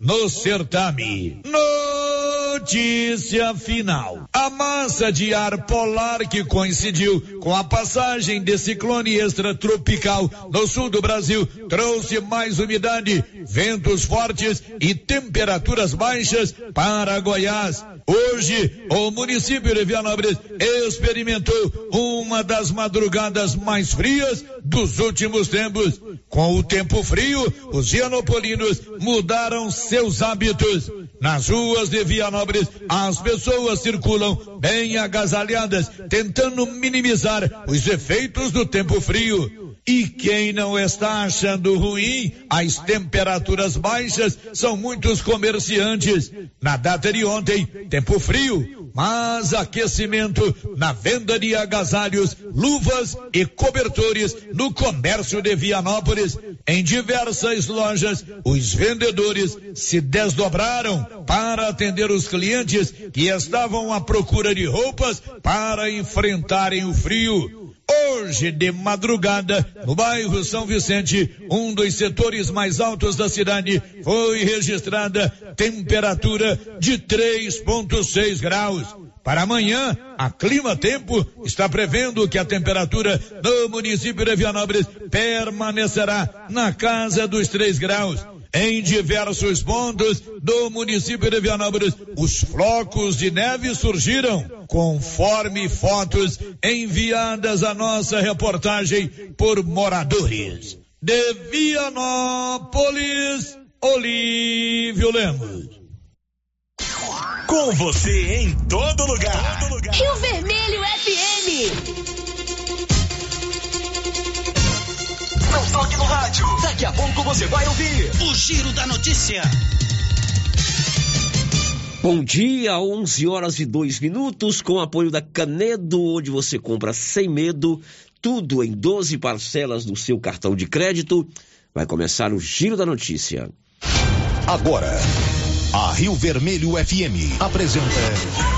no certame. Notícia final. A massa de ar polar que coincidiu com a passagem de ciclone extratropical no sul do Brasil trouxe mais umidade, ventos fortes e temperaturas baixas para Goiás. Hoje, o município de Vianópolis experimentou uma das madrugadas mais frias dos últimos tempos. Com o tempo frio, os vianopolinos mudaram seus hábitos. Nas ruas de Vianópolis, as pessoas circulam bem agasalhadas, tentando minimizar os efeitos do tempo frio. E quem não está achando ruim as temperaturas baixas são muitos comerciantes. Na data de ontem, tempo frio, mas aquecimento na venda de agasalhos, luvas e cobertores no comércio de Vianópolis. Em diversas lojas, os vendedores se desdobraram para atender os clientes que estavam à procura de roupas para enfrentarem o frio. Hoje de madrugada, no bairro São Vicente, um dos setores mais altos da cidade, foi registrada temperatura de 3,6 graus. Para amanhã, a Clima Tempo está prevendo que a temperatura no município de Vianópolis permanecerá na casa dos 3 graus. Em diversos pontos do município de Vianópolis, os flocos de neve surgiram, conforme fotos enviadas à nossa reportagem por moradores. De Vianópolis, Olívio Lemos. Com você em todo lugar. Rio Vermelho FM. Não toque no rádio. Daqui a pouco você vai ouvir o Giro da Notícia. Bom dia, 11 horas e 2 minutos, com apoio da Canedo, onde você compra sem medo, tudo em 12 parcelas do seu cartão de crédito. Vai começar o Giro da Notícia. Agora, a Rio Vermelho FM apresenta.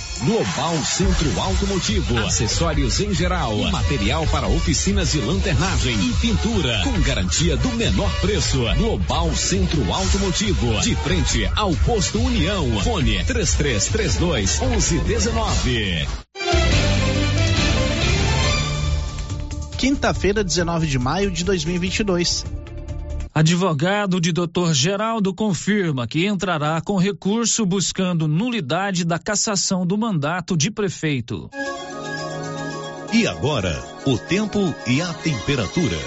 Global Centro Automotivo, acessórios em geral, material para oficinas de lanternagem e pintura, com garantia do menor preço. Global Centro Automotivo, de frente ao posto União. Fone 3332 1119. Quinta-feira, 19 de maio de 2022. Advogado de Dr. Geraldo confirma que entrará com recurso buscando nulidade da cassação do mandato de prefeito. E agora, o tempo e a temperatura.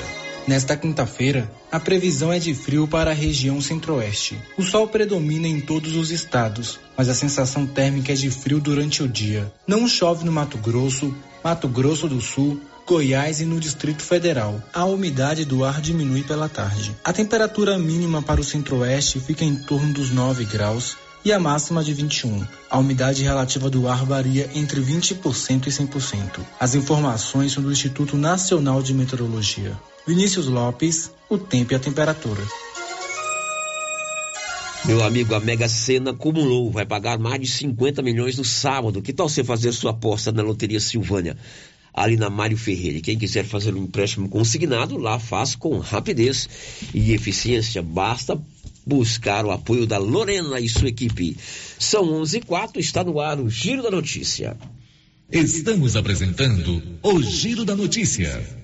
Nesta quinta-feira, a previsão é de frio para a região centro-oeste. O sol predomina em todos os estados, mas a sensação térmica é de frio durante o dia. Não chove no Mato Grosso, Mato Grosso do Sul, Goiás e no Distrito Federal. A umidade do ar diminui pela tarde. A temperatura mínima para o centro-oeste fica em torno dos 9 graus e a máxima de 21. A umidade relativa do ar varia entre 20% e 100%. As informações são do Instituto Nacional de Meteorologia. Vinícius Lopes, o tempo e a temperatura. Meu amigo, a Mega Sena acumulou, vai pagar mais de 50 milhões no sábado. Que tal você fazer sua aposta na Loteria Silvânia? Ali na Mário Ferreira. E quem quiser fazer um empréstimo consignado, lá faz com rapidez e eficiência. Basta buscar o apoio da Lorena e sua equipe. São 11 e 4, está no ar o Giro da Notícia. Estamos apresentando o Giro da Notícia.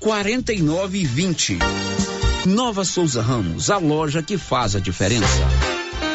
49 e 20. Nova Souza Ramos, a loja que faz a diferença.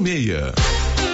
5646.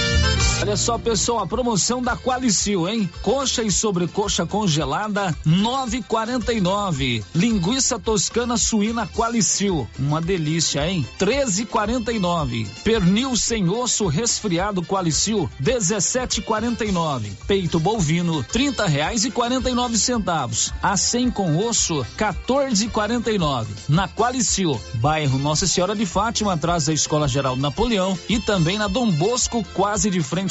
Olha só, pessoal, a promoção da Qualicil, hein? Coxa e sobrecoxa congelada, 9,49. Linguiça toscana suína Qualicil, uma delícia, hein? 13,49. Pernil sem osso resfriado Qualicil, 17,49. Peito bovino, 30 reais e 49 centavos. A 100 com osso, 14,49. Na Qualicil, bairro Nossa Senhora de Fátima, atrás da Escola Geral Napoleão e também na Dom Bosco, quase de frente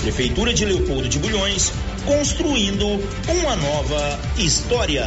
Prefeitura de Leopoldo de Bulhões, construindo uma nova história.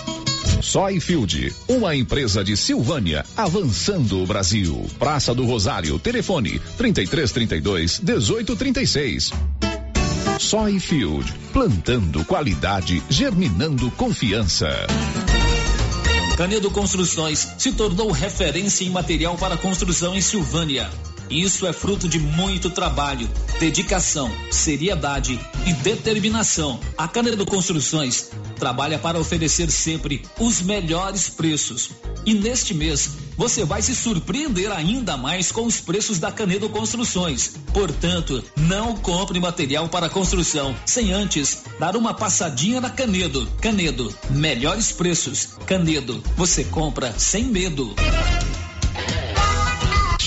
Soyfield, uma empresa de Silvânia, avançando o Brasil. Praça do Rosário, telefone 3332 1836. Soyfield, plantando qualidade, germinando confiança. Canedo Construções se tornou referência em material para construção em Silvânia. Isso é fruto de muito trabalho, dedicação, seriedade e determinação. A Canedo Construções trabalha para oferecer sempre os melhores preços. E neste mês, você vai se surpreender ainda mais com os preços da Canedo Construções. Portanto, não compre material para construção sem antes dar uma passadinha na Canedo. Canedo, melhores preços. Canedo, você compra sem medo.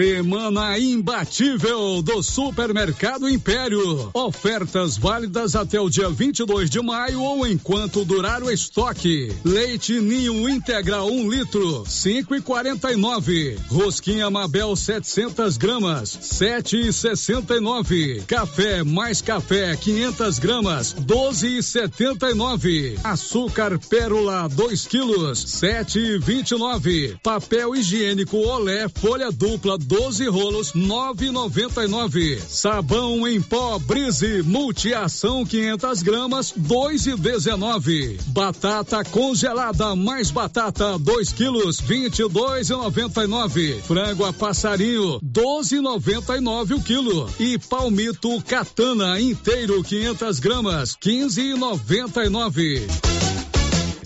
Semana imbatível do Supermercado Império. Ofertas válidas até o dia 22 de maio ou enquanto durar o estoque. Leite Ninho Integral 1 um litro, 5,49. Rosquinha Mabel 700 gramas, 7,69. Café mais café 500 gramas, 12,79. Açúcar Pérola 2 quilos, 7,29. Papel higiênico Olé folha dupla 12 rolos, 9,99. Sabão em pó Brise Multiação 500 gramas, 2,19. Batata congelada mais batata 2 quilos, 22,99. Frango a passarinho 12,99 o quilo. E palmito Catana inteiro 500 gramas, 15,99.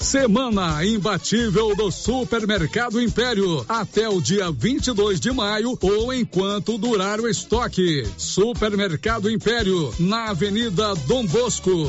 Semana imbatível do Supermercado Império até o dia 22 de maio ou enquanto durar o estoque. Supermercado Império na Avenida Dom Bosco.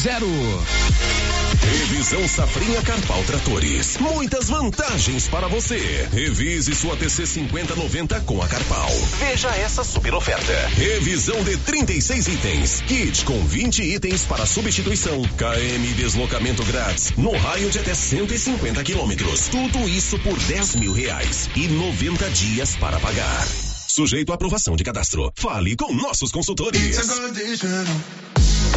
Revisão Safrinha Carpal Tratores. Muitas vantagens para você. Revise sua TC 5090 com a Carpal. Veja essa super oferta. Revisão de 36 itens. Kit com 20 itens para substituição. KM deslocamento grátis. No raio de até 150 quilômetros. Tudo isso por 10 mil reais. E 90 dias para pagar. Sujeito à aprovação de cadastro. Fale com nossos consultores.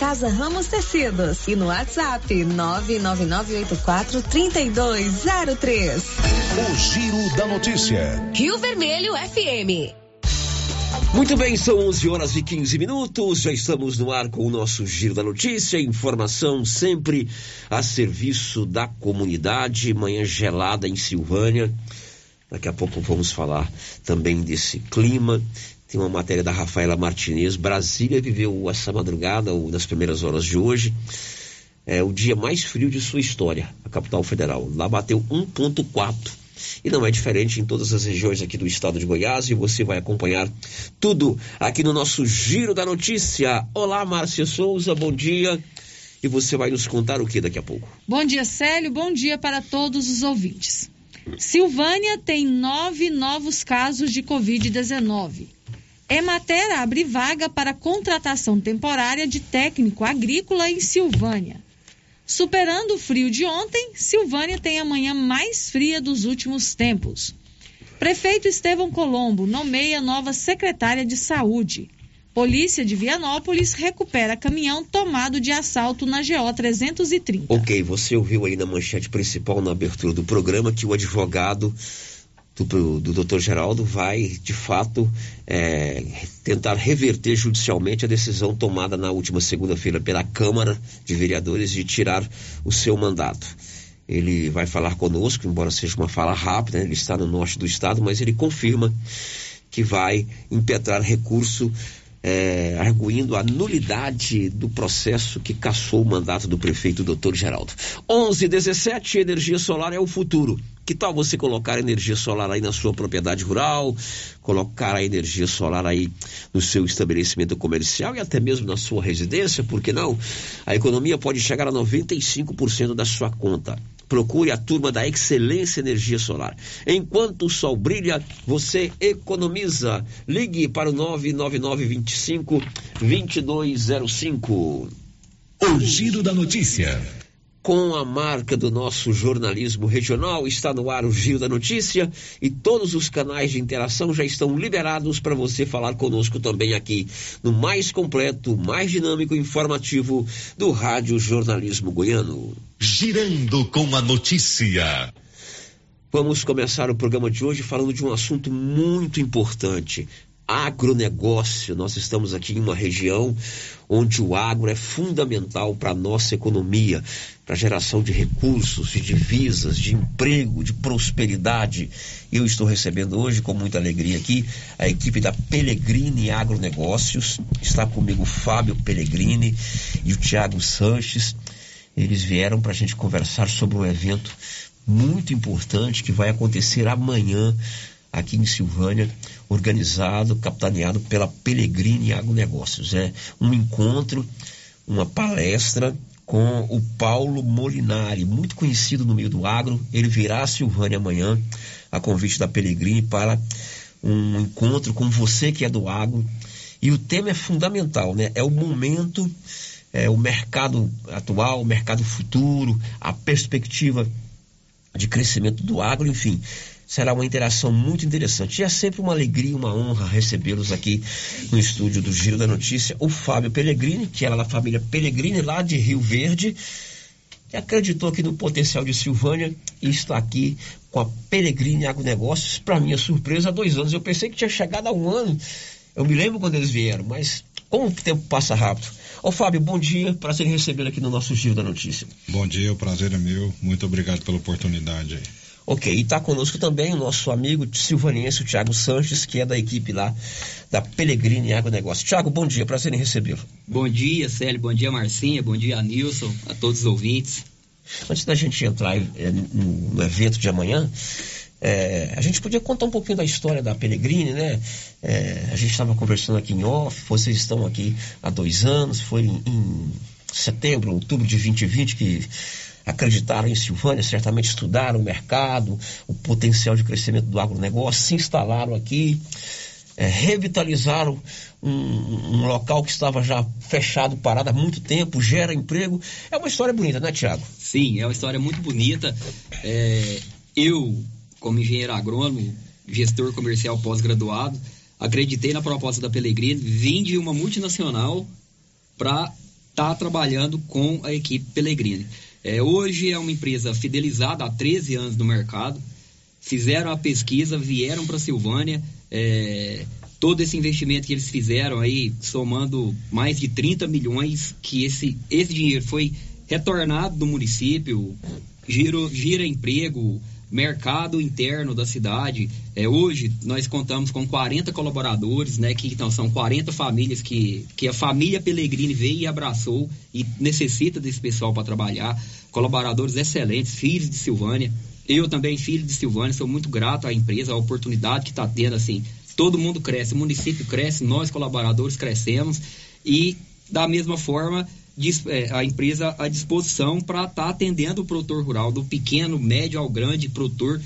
Casa Ramos Tecidos e no WhatsApp 999843203. O Giro da Notícia. Rio Vermelho FM. Muito bem, são 11 horas e 15 minutos. Já estamos no ar com o nosso Giro da Notícia. Informação sempre a serviço da comunidade. Manhã gelada em Silvânia. Daqui a pouco vamos falar também desse clima. Tem uma matéria da Rafaela Martinez. Brasília viveu essa madrugada, ou nas primeiras horas de hoje, é o dia mais frio de sua história, a capital federal. Lá bateu 1,4. E não é diferente em todas as regiões aqui do estado de Goiás. E você vai acompanhar tudo aqui no nosso Giro da Notícia. Olá, Márcia Souza, bom dia. E você vai nos contar o que daqui a pouco? Bom dia, Célio. Bom dia para todos os ouvintes. Silvânia tem nove novos casos de Covid-19. Emater abre vaga para contratação temporária de técnico agrícola em Silvânia. Superando o frio de ontem, Silvânia tem a manhã mais fria dos últimos tempos. Prefeito Estevão Colombo nomeia nova secretária de Saúde. Polícia de Vianópolis recupera caminhão tomado de assalto na GO 330. Ok, você ouviu aí na manchete principal, na abertura do programa, que o advogado do, do Dr. Geraldo vai, de fato, é, tentar reverter judicialmente a decisão tomada na última segunda-feira pela Câmara de Vereadores de tirar o seu mandato. Ele vai falar conosco, embora seja uma fala rápida, né? ele está no norte do estado, mas ele confirma que vai impetrar recurso é, arguindo a nulidade do processo que cassou o mandato do prefeito Dr. Geraldo. 11 17 energia solar é o futuro. Que tal você colocar energia solar aí na sua propriedade rural, colocar a energia solar aí no seu estabelecimento comercial e até mesmo na sua residência, por que não? A economia pode chegar a 95% da sua conta. Procure a turma da Excelência Energia Solar. Enquanto o sol brilha, você economiza. Ligue para o 99925 2205. O Giro da Notícia. Com a marca do nosso jornalismo regional, está no ar o Giro da Notícia e todos os canais de interação já estão liberados para você falar conosco também aqui no mais completo, mais dinâmico e informativo do Rádio Jornalismo Goiano. Girando com a notícia. Vamos começar o programa de hoje falando de um assunto muito importante agronegócio. Nós estamos aqui em uma região onde o agro é fundamental para a nossa economia, para a geração de recursos, de divisas, de emprego, de prosperidade. Eu estou recebendo hoje, com muita alegria aqui, a equipe da Pellegrini Agronegócios. Está comigo o Fábio Pellegrini e o Tiago Sanches. Eles vieram para a gente conversar sobre um evento muito importante que vai acontecer amanhã aqui em Silvânia, organizado, capitaneado pela Pellegrini Agronegócios. É um encontro, uma palestra com o Paulo Molinari, muito conhecido no meio do agro. Ele virá a Silvânia amanhã, a convite da Pellegrini, para um encontro com você que é do agro. E o tema é fundamental, né? É o momento é, o mercado atual, o mercado futuro, a perspectiva de crescimento do agro, enfim. Será uma interação muito interessante. E é sempre uma alegria, uma honra recebê-los aqui no estúdio do Giro da Notícia. O Fábio Pellegrini, que era da família Pellegrini, lá de Rio Verde, que acreditou aqui no potencial de Silvânia e está aqui com a Pellegrini Agronegócios. Para minha surpresa, há dois anos. Eu pensei que tinha chegado há um ano. Eu me lembro quando eles vieram, mas como o tempo passa rápido. Ô Fábio, bom dia, prazer em recebê-lo aqui no nosso Giro da Notícia. Bom dia, o prazer é meu. Muito obrigado pela oportunidade aí. Ok, e está conosco também o nosso amigo silvaniense, o Thiago Sanches, que é da equipe lá da Pelegrini Agronegócio. Tiago, bom dia, prazer em recebê-lo. Bom dia, Célio, bom dia, Marcinha, bom dia, Nilson, a todos os ouvintes. Antes da gente entrar é, no, no, evento de amanhã, é, a gente podia contar um pouquinho da história da Pelegrini, né? É, a gente estava conversando aqui em off, vocês estão aqui há dois anos, foi em, em setembro, outubro de 2020 que acreditaram em Silvânia, certamente estudaram o mercado, o potencial de crescimento do agronegócio, se instalaram aqui, é, revitalizaram um, um, local que estava já fechado, parado há muito tempo, gera emprego. É uma história bonita, né, Tiago? Sim, é uma história muito bonita. É, eu, como engenheiro agrônomo, gestor comercial pós-graduado, acreditei na proposta da Pellegrini, vim de uma multinacional para estar tá trabalhando com a equipe Pellegrini. É, hoje é uma empresa fidelizada há 13 anos no mercado. Fizeram a pesquisa, vieram para Silvânia. É, todo esse investimento que eles fizeram aí, somando mais de 30 milhões, que esse, esse dinheiro foi retornado do município, giro, gira emprego, mercado interno da cidade. É, hoje nós contamos com 40 colaboradores, né, que então, são 40 famílias que, que a família Pellegrini veio e abraçou e necessita desse pessoal para trabalhar. Colaboradores excelentes, filhos de Silvânia. Eu também, filho de Silvânia, sou muito grato à empresa, à oportunidade que está tendo, assim. Todo mundo cresce, o município cresce, nós colaboradores crescemos e da mesma forma a empresa à disposição para estar tá atendendo o produtor rural, do pequeno, médio ao grande produtor.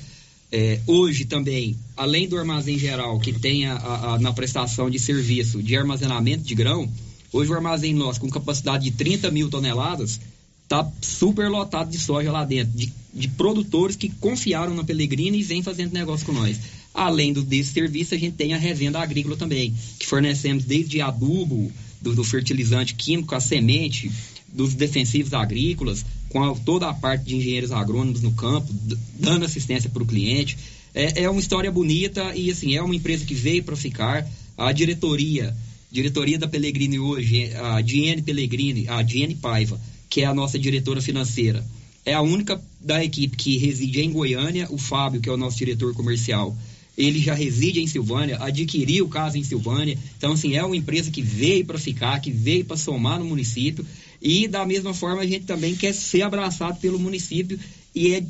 É, hoje também, além do armazém geral, que tem a, a, na prestação de serviço de armazenamento de grão, hoje o armazém nosso, com capacidade de 30 mil toneladas, está super lotado de soja lá dentro, de, de produtores que confiaram na Pellegrini e vêm fazendo negócio com nós. Além do, desse serviço, a gente tem a revenda agrícola também, que fornecemos desde adubo, do, do fertilizante químico, a semente, dos defensivos agrícolas, com a, toda a parte de engenheiros agrônomos no campo, dando assistência para o cliente. É, é, uma história bonita e assim é uma empresa que veio para ficar. A diretoria, diretoria da Pellegrini hoje, a Diane Pellegrini, a Diane Paiva, que é a nossa diretora financeira, é a única da equipe que reside em Goiânia. O Fábio, que é o nosso diretor comercial, ele já reside em Silvânia, adquiriu casa em Silvânia. Então, assim, é uma empresa que veio para ficar, que veio para somar no município. E, da mesma forma, a gente também quer ser abraçado pelo município. E é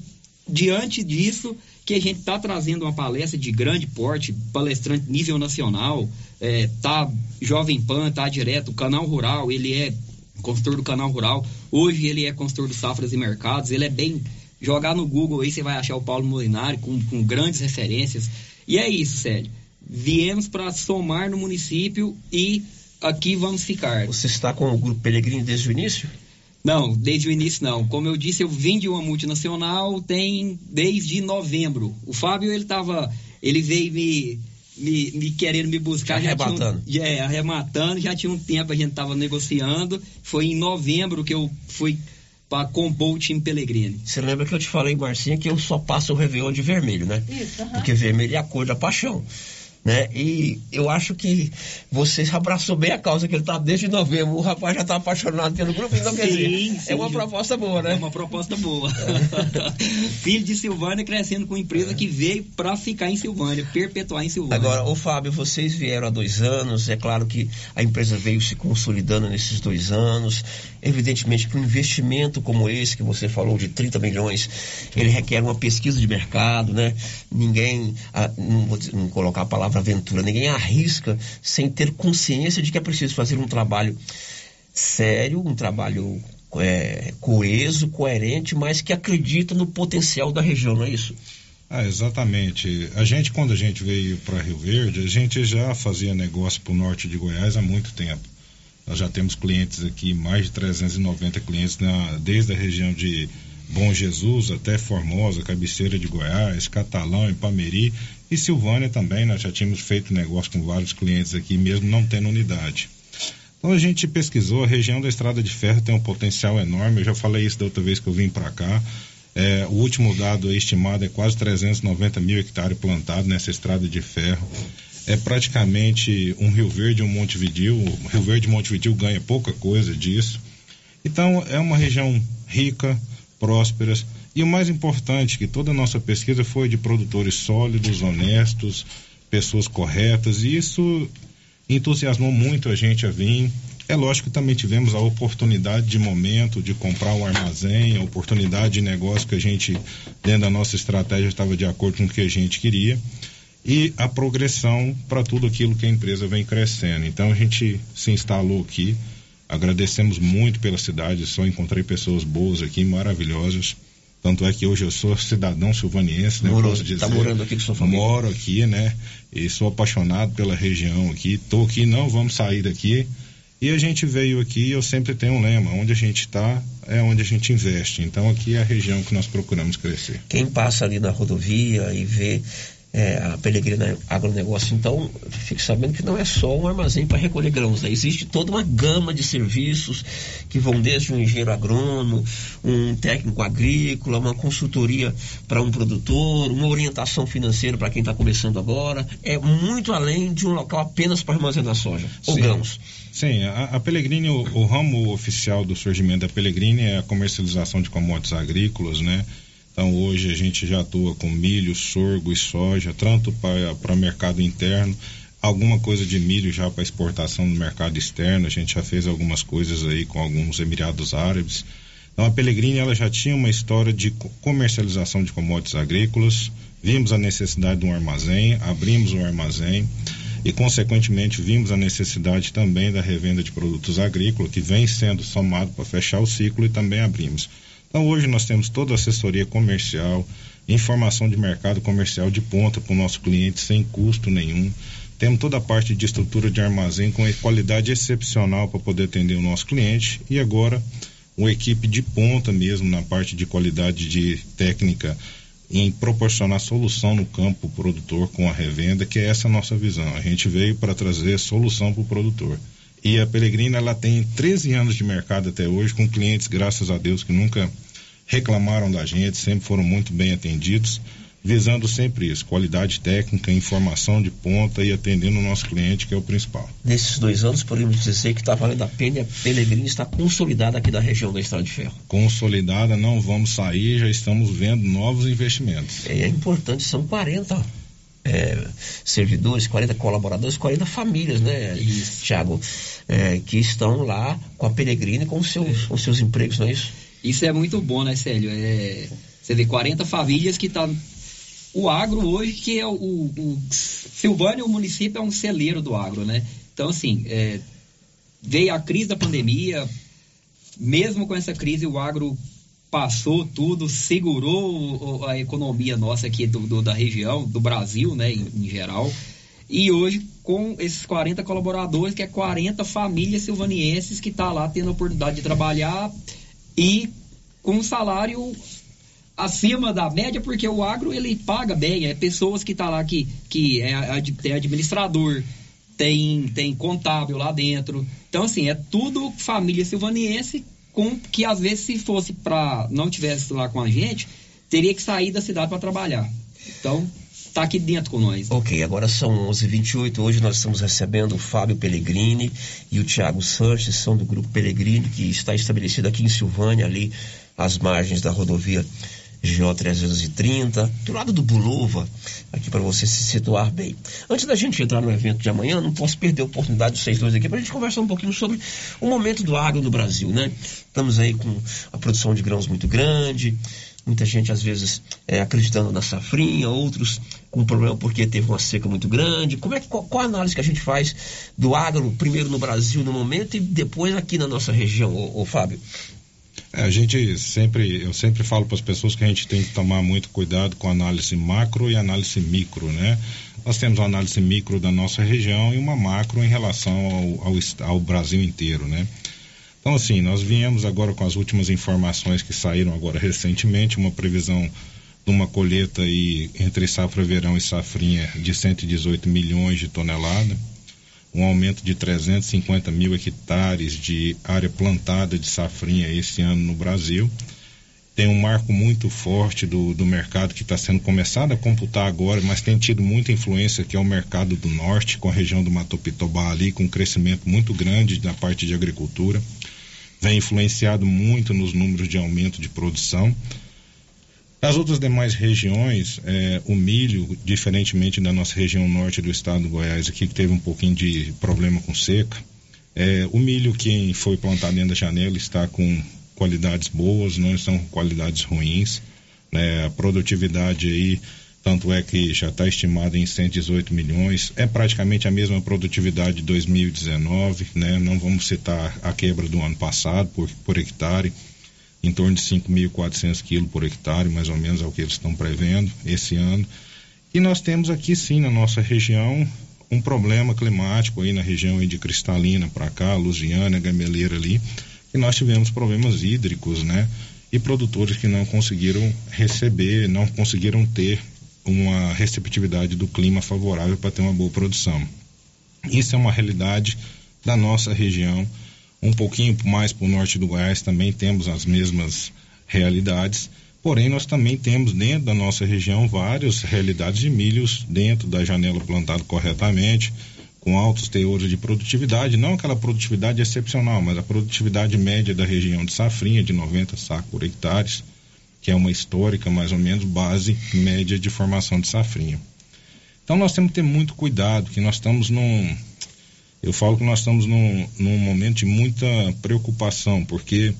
diante disso que a gente está trazendo uma palestra de grande porte, palestrante nível nacional. É, tá Jovem Pan, tá direto, o Canal Rural, ele é consultor do Canal Rural. Hoje ele é consultor do Safras e Mercados. Ele é bem jogar no Google aí, você vai achar o Paulo Molinari com, com grandes referências. E é isso, Célio. Viemos para somar no município e aqui vamos ficar. Você está com o Grupo Peregrino desde o início? Não, desde o início não. Como eu disse, eu vim de uma multinacional tem desde novembro. O Fábio, ele tava, ele veio me, me, me querendo me buscar. Arrebatando. Já um, é, arrematando. Já tinha um tempo a gente tava negociando. Foi em novembro que eu fui para compor o time Pellegrini. Você lembra que eu te falei, Marcinha, que eu só passo o Réveillon de vermelho, né? Isso, uhum. Porque vermelho é a cor da paixão né? E eu acho que você abraçou bem a causa que ele está desde novembro. O rapaz já está apaixonado pelo grupo, então sim, quer dizer, sim, é uma proposta boa, né? É uma proposta boa. Filho de Silvânia crescendo com empresa é. que veio para ficar em Silvânia, perpetuar em Silvânia. Agora, o Fábio, vocês vieram há dois anos, é claro que a empresa veio se consolidando nesses dois anos. Evidentemente que um investimento como esse que você falou de 30 milhões, ele requer uma pesquisa de mercado, né? Ninguém, ah, não vou não colocar a palavra aventura. Ninguém arrisca sem ter consciência de que é preciso fazer um trabalho sério, um trabalho é, coeso, coerente, mas que acredita no potencial da região, não é isso? Ah, exatamente. A gente, quando a gente veio para Rio Verde, a gente já fazia negócio para o norte de Goiás há muito tempo. Nós já temos clientes aqui, mais de 390 clientes na, desde a região de Bom Jesus até Formosa, cabeceira de Goiás, Catalão, Ipameri e Silvânia também. Nós já tínhamos feito negócio com vários clientes aqui, mesmo não tendo unidade. Então a gente pesquisou, a região da Estrada de Ferro tem um potencial enorme. Eu já falei isso da outra vez que eu vim para cá. É, o último dado estimado é quase 390 mil hectares plantados nessa estrada de ferro. É praticamente um Rio Verde e um Montevidil. O Rio Verde e Montevidil ganha pouca coisa disso. Então é uma região rica, próspera. E o mais importante, que toda a nossa pesquisa foi de produtores sólidos, honestos, pessoas corretas. E isso entusiasmou muito a gente a vir é lógico que também tivemos a oportunidade de momento de comprar um armazém, a oportunidade de negócio que a gente, dentro da nossa estratégia, estava de acordo com o que a gente queria e a progressão para tudo aquilo que a empresa vem crescendo. Então a gente se instalou aqui, agradecemos muito pela cidade, só encontrei pessoas boas aqui, maravilhosas. Tanto é que hoje eu sou cidadão silvaniense, né? Morou, posso dizer. Tá morando aqui com sua família? Moro aqui, né? E sou apaixonado pela região aqui. Tô aqui, não vamos sair daqui. E a gente veio aqui, eu sempre tenho um lema, onde a gente está é onde a gente investe. Então aqui é a região que nós procuramos crescer. Quem passa ali na rodovia e vê é, a Pelegrina Agronegócio, então, fique sabendo que não é só um armazém para recolher grãos, né? existe toda uma gama de serviços que vão desde um engenheiro agrônomo, um técnico agrícola, uma consultoria para um produtor, uma orientação financeira para quem está começando agora, é muito além de um local apenas para armazenar soja ou Sim. grãos. Sim, a, a o, o, ramo oficial do surgimento da Pellegrini é a comercialização de commodities agrícolas, né? Então hoje a gente já atua com milho, sorgo e soja, tanto para mercado interno, alguma coisa de milho já para exportação no mercado externo. A gente já fez algumas coisas aí com alguns Emirados Árabes. Então a Pellegrini ela já tinha uma história de comercialização de commodities agrícolas. Vimos a necessidade de um armazém, abrimos um armazém e consequentemente vimos a necessidade também da revenda de produtos agrícolas que vem sendo somado para fechar o ciclo e também abrimos. Então hoje nós temos toda a assessoria comercial, informação de mercado comercial de ponta para o nosso cliente sem custo nenhum. Temos toda a parte de estrutura de armazém com qualidade excepcional para poder atender o nosso cliente e agora uma equipe de ponta mesmo na parte de qualidade de técnica em proporcionar solução no campo produtor com a revenda, que é essa a nossa visão. A gente veio para trazer solução para o produtor. E a Pelegrina ela tem 13 anos de mercado até hoje, com clientes, graças a Deus, que nunca reclamaram da gente, sempre foram muito bem atendidos, visando sempre isso, qualidade técnica, informação de ponta e atendendo o nosso cliente, que é o principal. Nesses dois anos, podemos dizer que está valendo a pena a Pelegrina está consolidada aqui da região da Estrada de Ferro. Consolidada, não vamos sair, já estamos vendo novos investimentos. É, é importante, são 40 é, servidores, 40 colaboradores, 40 famílias, né, Tiago, é, que estão lá com a Peregrina e com, seus, com seus empregos, não é isso? Isso é muito bom, né, Célio? É, você vê 40 famílias que. Tá, o agro hoje, que é o, o Silvânia, o município é um celeiro do agro, né? Então, assim, é, veio a crise da pandemia, mesmo com essa crise, o agro passou tudo, segurou a economia nossa aqui do, do, da região, do Brasil, né, em, em, geral. E hoje, com esses 40 colaboradores, que é 40 famílias silvanienses que está lá tendo a oportunidade de trabalhar e com um salário acima da média, porque o agro ele paga bem, é pessoas que tá lá que, que é, tem administrador, tem, tem contábil lá dentro. Então, assim, é tudo família silvaniense com que às vezes se fosse para não tivesse lá com a gente, teria que sair da cidade para trabalhar. Então, está aqui dentro com nós. Ok, agora são 11h28. Hoje nós estamos recebendo o Fábio Pellegrini e o Tiago Sanches, são do Grupo Pellegrini, que está estabelecido aqui em Silvânia, ali às margens da rodovia GO 330, do lado do Bulova, aqui para você se situar bem. Antes da gente entrar no evento de amanhã, não posso perder a oportunidade de vocês dois aqui para a gente conversar um pouquinho sobre o momento do agro no Brasil, né? Estamos aí com a produção de grãos muito grande, muita gente às vezes é, acreditando na safrinha, outros com problema porque teve uma seca muito grande. Como é qual, qual a análise que a gente faz do agro, primeiro no Brasil no momento e depois aqui na nossa região, ô, ô Fábio? É, a gente sempre, eu sempre falo para as pessoas que a gente tem que tomar muito cuidado com análise macro e análise micro, né? Nós temos uma análise micro da nossa região e uma macro em relação ao, ao, ao Brasil inteiro, né? Então, assim, nós viemos agora com as últimas informações que saíram agora recentemente, uma previsão uma colheita aí entre safra verão e safrinha de 118 milhões de toneladas, um aumento de 350 mil hectares de área plantada de safrinha esse ano no Brasil. Tem um marco muito forte do, do mercado que está sendo começado a computar agora, mas tem tido muita influência, que é o mercado do norte, com a região do Mato Pitobá ali, com um crescimento muito grande na parte de agricultura vem influenciado muito nos números de aumento de produção. As outras demais regiões, é, o milho, diferentemente da nossa região norte do estado do Goiás, aqui que teve um pouquinho de problema com seca, é, o milho que foi plantado dentro da janela está com qualidades boas, não estão com qualidades ruins. Né? A produtividade aí tanto é que já está estimado em 118 milhões, é praticamente a mesma produtividade de 2019, né? Não vamos citar a quebra do ano passado por, por hectare, em torno de 5.400 quilos por hectare, mais ou menos é o que eles estão prevendo esse ano. E nós temos aqui sim na nossa região um problema climático aí na região aí de Cristalina para cá, Lusiana, Gameleira ali, que nós tivemos problemas hídricos, né? E produtores que não conseguiram receber, não conseguiram ter uma receptividade do clima favorável para ter uma boa produção. Isso é uma realidade da nossa região. Um pouquinho mais para o norte do Goiás também temos as mesmas realidades. Porém, nós também temos dentro da nossa região várias realidades de milhos dentro da janela plantado corretamente, com altos teores de produtividade, não aquela produtividade excepcional, mas a produtividade média da região de Safrinha, de 90 sacos por hectares que é uma histórica, mais ou menos, base média de formação de safrinha. Então nós temos que ter muito cuidado, que nós estamos num. Eu falo que nós estamos num, num momento de muita preocupação, porque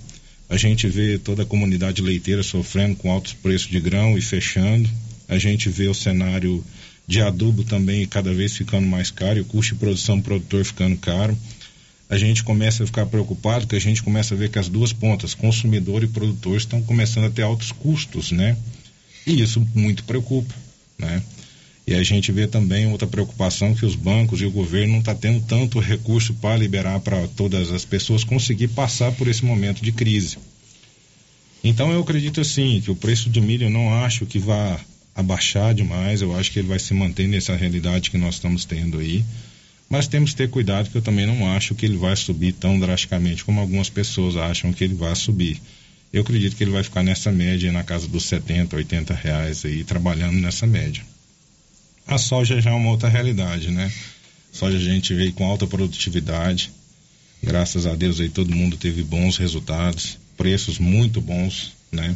a gente vê toda a comunidade leiteira sofrendo com altos preços de grão e fechando. A gente vê o cenário de adubo também cada vez ficando mais caro e o custo de produção do produtor ficando caro a gente começa a ficar preocupado, que a gente começa a ver que as duas pontas, consumidor e produtor, estão começando a ter altos custos, né? E isso muito preocupa, né? E a gente vê também outra preocupação que os bancos e o governo não estão tá tendo tanto recurso para liberar para todas as pessoas conseguir passar por esse momento de crise. Então eu acredito assim que o preço de milho eu não acho que vá abaixar demais, eu acho que ele vai se manter nessa realidade que nós estamos tendo aí. Mas temos que ter cuidado que eu também não acho que ele vai subir tão drasticamente como algumas pessoas acham que ele vai subir. Eu acredito que ele vai ficar nessa média, na casa dos 70, 80 reais aí, trabalhando nessa média. A soja já é uma outra realidade, né? Soja a gente veio com alta produtividade. Graças a Deus aí todo mundo teve bons resultados, preços muito bons, né?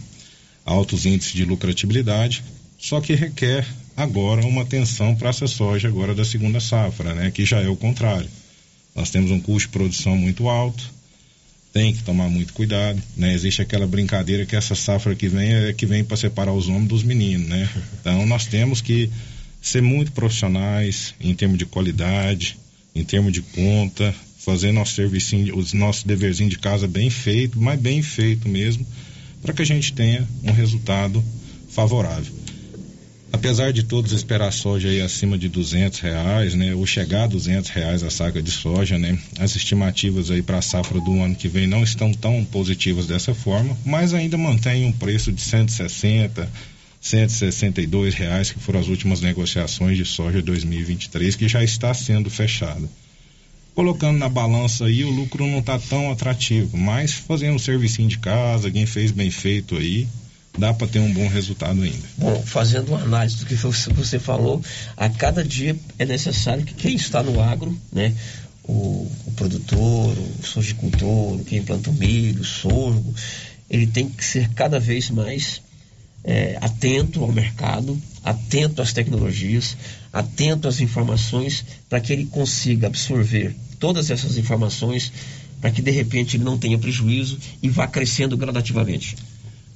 Altos índices de lucratividade, só que requer agora uma atenção para essa soja agora da segunda safra, né? Que já é o contrário. Nós temos um custo de produção muito alto, tem que tomar muito cuidado, né? Existe aquela brincadeira que essa safra que vem é que vem para separar os homens dos meninos, né? Então nós temos que ser muito profissionais em termos de qualidade, em termos de conta, fazer nosso serviço, os nossos deverzinhos de casa bem feito, mas bem feito mesmo, para que a gente tenha um resultado favorável. Apesar de todos esperar soja aí acima de duzentos reais, né, ou chegar a duzentos reais a saca de soja, né, as estimativas aí para a safra do ano que vem não estão tão positivas dessa forma, mas ainda mantém um preço de 160, 162 reais que foram as últimas negociações de soja 2023 que já está sendo fechada. Colocando na balança aí, o lucro não está tão atrativo, mas fazendo um serviço de casa, quem fez bem feito aí, dá para ter um bom resultado ainda. Bom, fazendo uma análise do que você falou, a cada dia é necessário que quem está no agro, né, o, o produtor, o sojicultor, quem planta milho, sorgo, ele tem que ser cada vez mais é, atento ao mercado, atento às tecnologias, atento às informações, para que ele consiga absorver todas essas informações, para que de repente ele não tenha prejuízo e vá crescendo gradativamente.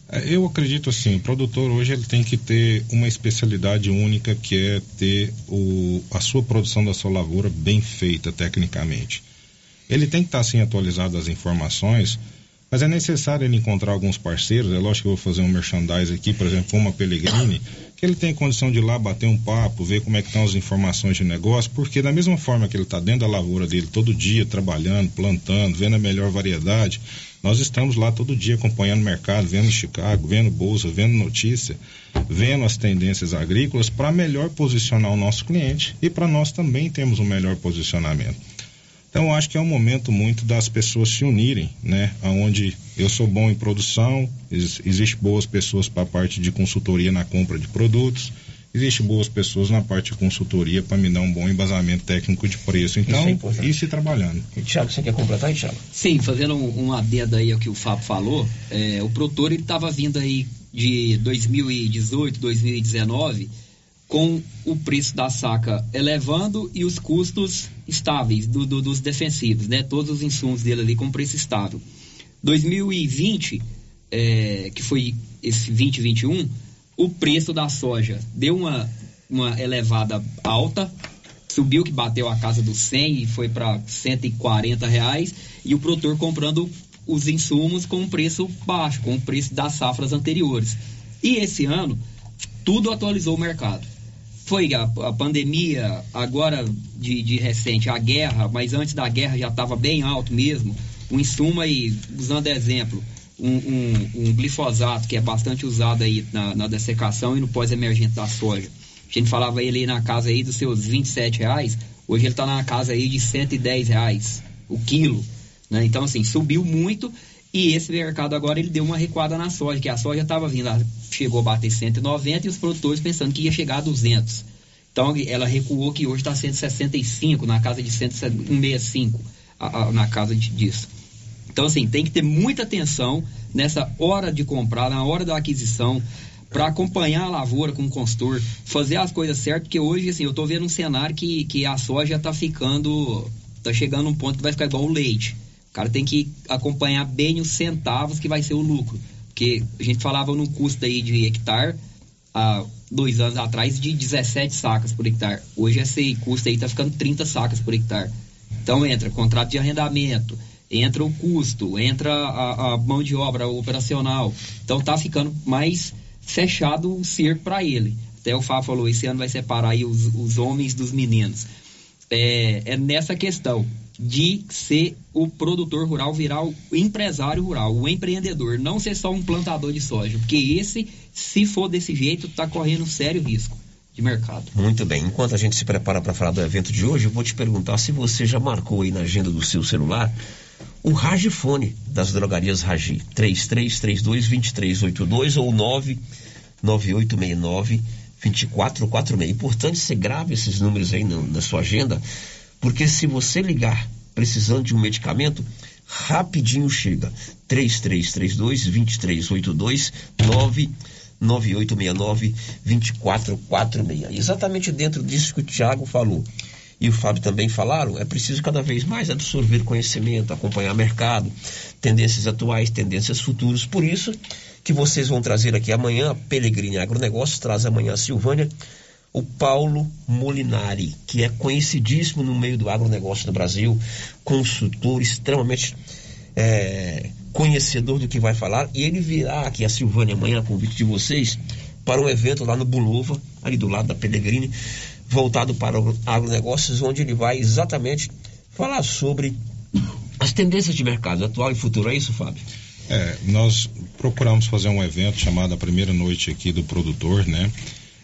É, eu acredito assim, o produtor hoje ele tem que ter uma especialidade única que é ter o, a sua produção da sua lavoura bem feita tecnicamente. Ele tem que estar assim atualizado as informações Mas é necessário ele encontrar alguns parceiros. É lógico que eu vou fazer um merchandise aqui, por exemplo, uma Pellegrini, que ele tem condição de ir lá bater um papo, ver como é que estão as informações de negócio, porque da mesma forma que ele está dentro da lavoura dele todo dia, trabalhando, plantando, vendo a melhor variedade, nós estamos lá todo dia acompanhando o mercado, vendo Chicago, vendo bolsa, vendo notícia, vendo as tendências agrícolas para melhor posicionar o nosso cliente e para nós também temos um melhor posicionamento. Então, eu acho que é um momento muito das pessoas se unirem, né? Onde eu sou bom em produção, ex existe boas pessoas para a parte de consultoria na compra de produtos, existe boas pessoas na parte de consultoria para me dar um bom embasamento técnico de preço. Então, isso, é isso trabalhando. Tiago, você quer completar, Tiago? Sim, fazendo um, um adendo aí ao que o Fábio falou, é, o produtor estava vindo aí de 2018, 2019 com o preço da saca elevando e os custos estáveis do, do, dos defensivos, né? Todos os insumos dele ali com preço estável. 2020, é, que foi esse 2021, o preço da soja deu uma, uma elevada alta, subiu que bateu a casa dos 100 e foi para 140 reais, e o produtor comprando os insumos com preço baixo, com o preço das safras anteriores. E esse ano, tudo atualizou o mercado foi a, a pandemia, agora de, de, recente, a guerra, mas antes da guerra já estava bem alto mesmo. O insumo aí, usando exemplo, um, um, um, glifosato que é bastante usado aí na, na dessecação e no pós-emergente da soja. A gente falava ele aí na casa aí dos seus 27 reais, hoje ele está na casa aí de 110 reais o quilo. Né? Então, assim, subiu muito e esse mercado agora ele deu uma recuada na soja, que a soja estava vindo, chegou a bater 190 e os produtores pensando que ia chegar a 200. Então ela recuou que hoje está 165, na casa de 165, a, a, na casa disso. Então, assim, tem que ter muita atenção nessa hora de comprar, na hora da aquisição, para acompanhar a lavoura com o consultor, fazer as coisas certas, porque hoje, assim, eu estou vendo um cenário que, que a soja está ficando, está chegando um ponto que vai ficar igual o leite. O cara tem que acompanhar bem os centavos que vai ser o lucro. Porque a gente falava num custo aí de hectare, há dois anos atrás, de 17 sacas por hectare. Hoje esse custo aí está ficando 30 sacas por hectare. Então entra contrato de arrendamento, entra o custo, entra a, a mão de obra operacional. Então tá ficando mais fechado o cerco para ele. Até o Fábio falou, esse ano vai separar aí os, os homens dos meninos. É, é nessa questão de ser o produtor rural virar o empresário rural, o empreendedor, não ser só um plantador de soja, porque esse, se for desse jeito, está correndo sério risco de mercado. Muito bem. Enquanto a gente se prepara para falar do evento de hoje, eu vou te perguntar se você já marcou aí na agenda do seu celular o Ragifone das drogarias Ragi, 3332-2382 ou 99869 2446. Importante você grave esses números aí na, na sua agenda porque se você ligar precisando de um medicamento, rapidinho chega. 3332 2382 99869 2446. Exatamente dentro disso que o Tiago falou e o Fábio também falaram, é preciso cada vez mais absorver conhecimento, acompanhar mercado, tendências atuais, tendências futuras. Por isso que vocês vão trazer aqui amanhã, Pelegrini Agronegócios traz amanhã a Silvânia o Paulo Molinari, que é conhecidíssimo no meio do agronegócio no Brasil, consultor extremamente é, conhecedor do que vai falar, e ele virá aqui a Silvânia amanhã, a convite de vocês, para um evento lá no Bulova, ali do lado da Pellegrini, voltado para agronegócios, onde ele vai exatamente falar sobre as tendências de mercado atual e futuro. É isso, Fábio? É, nós procuramos fazer um evento chamado a primeira noite aqui do produtor, né?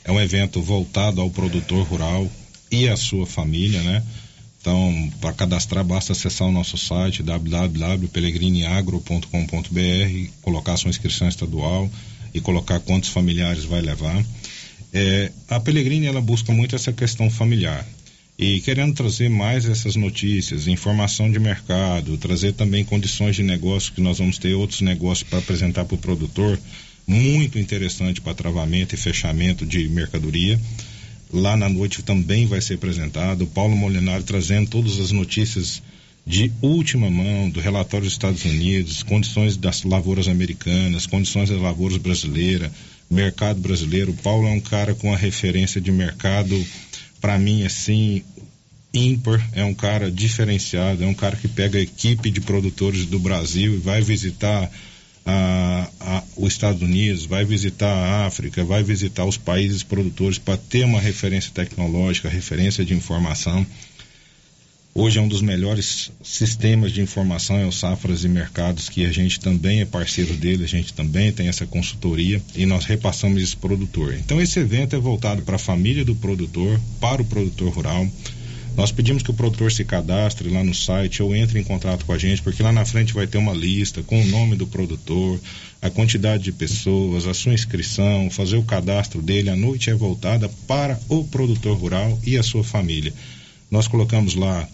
É um evento voltado ao produtor rural e à sua família, né? Então, para cadastrar, basta acessar o nosso site www.pelegrineagro.com.br, colocar sua inscrição estadual e colocar quantos familiares vai levar. É, a Pelegrini ela busca muito essa questão familiar e querendo trazer mais essas notícias, informação de mercado, trazer também condições de negócio que nós vamos ter outros negócios para apresentar para o produtor muito interessante para travamento e fechamento de mercadoria. Lá na noite também vai ser apresentado o Paulo Molinari trazendo todas as notícias de última mão do relatório dos Estados Unidos, condições das lavouras americanas, condições das lavouras brasileiras, mercado brasileiro. O Paulo é um cara com a referência de mercado, para mim, assim, ímpar, é um cara diferenciado, é um cara que pega a equipe de produtores do Brasil e vai visitar a, a, os Estados Unidos, vai visitar a África, vai visitar os países produtores para ter uma referência tecnológica, referência de informação. Hoje é um dos melhores sistemas de informação, é o Safras e Mercados, que a gente também é parceiro dele, a gente também tem essa consultoria e nós repassamos esse produtor. Então esse evento é voltado para a família do produtor, para o produtor rural. Nós pedimos que o produtor se cadastre lá no site ou entre em contato com a gente, porque lá na frente vai ter uma lista com o nome do produtor, a quantidade de pessoas, a sua inscrição, fazer o cadastro dele. A noite é voltada para o produtor rural e a sua família. Nós colocamos lá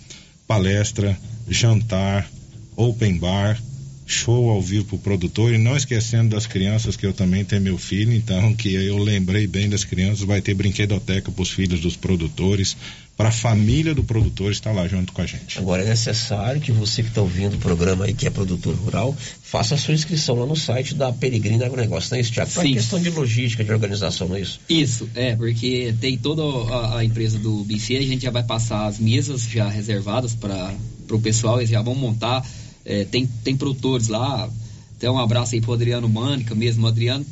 palestra, jantar, open bar, show ao vivo pro produtor e não esquecendo das crianças que eu também tenho meu filho, então que eu lembrei bem das crianças, vai ter brinquedoteca para os filhos dos produtores, para a família do produtor estar lá junto com a gente. Agora é necessário que você que está ouvindo o programa aí, que é produtor rural, faça a sua inscrição lá no site da Peregrina Agronegócio, não é isso, Tiago? Para questão de logística, de organização, não é isso? Isso, é, porque tem toda a, a empresa do BC, a gente já vai passar as mesas já reservadas para o pessoal, eles já vão montar, é, tem, tem produtores lá, até um abraço aí pro Adriano Mânica mesmo, o Adriano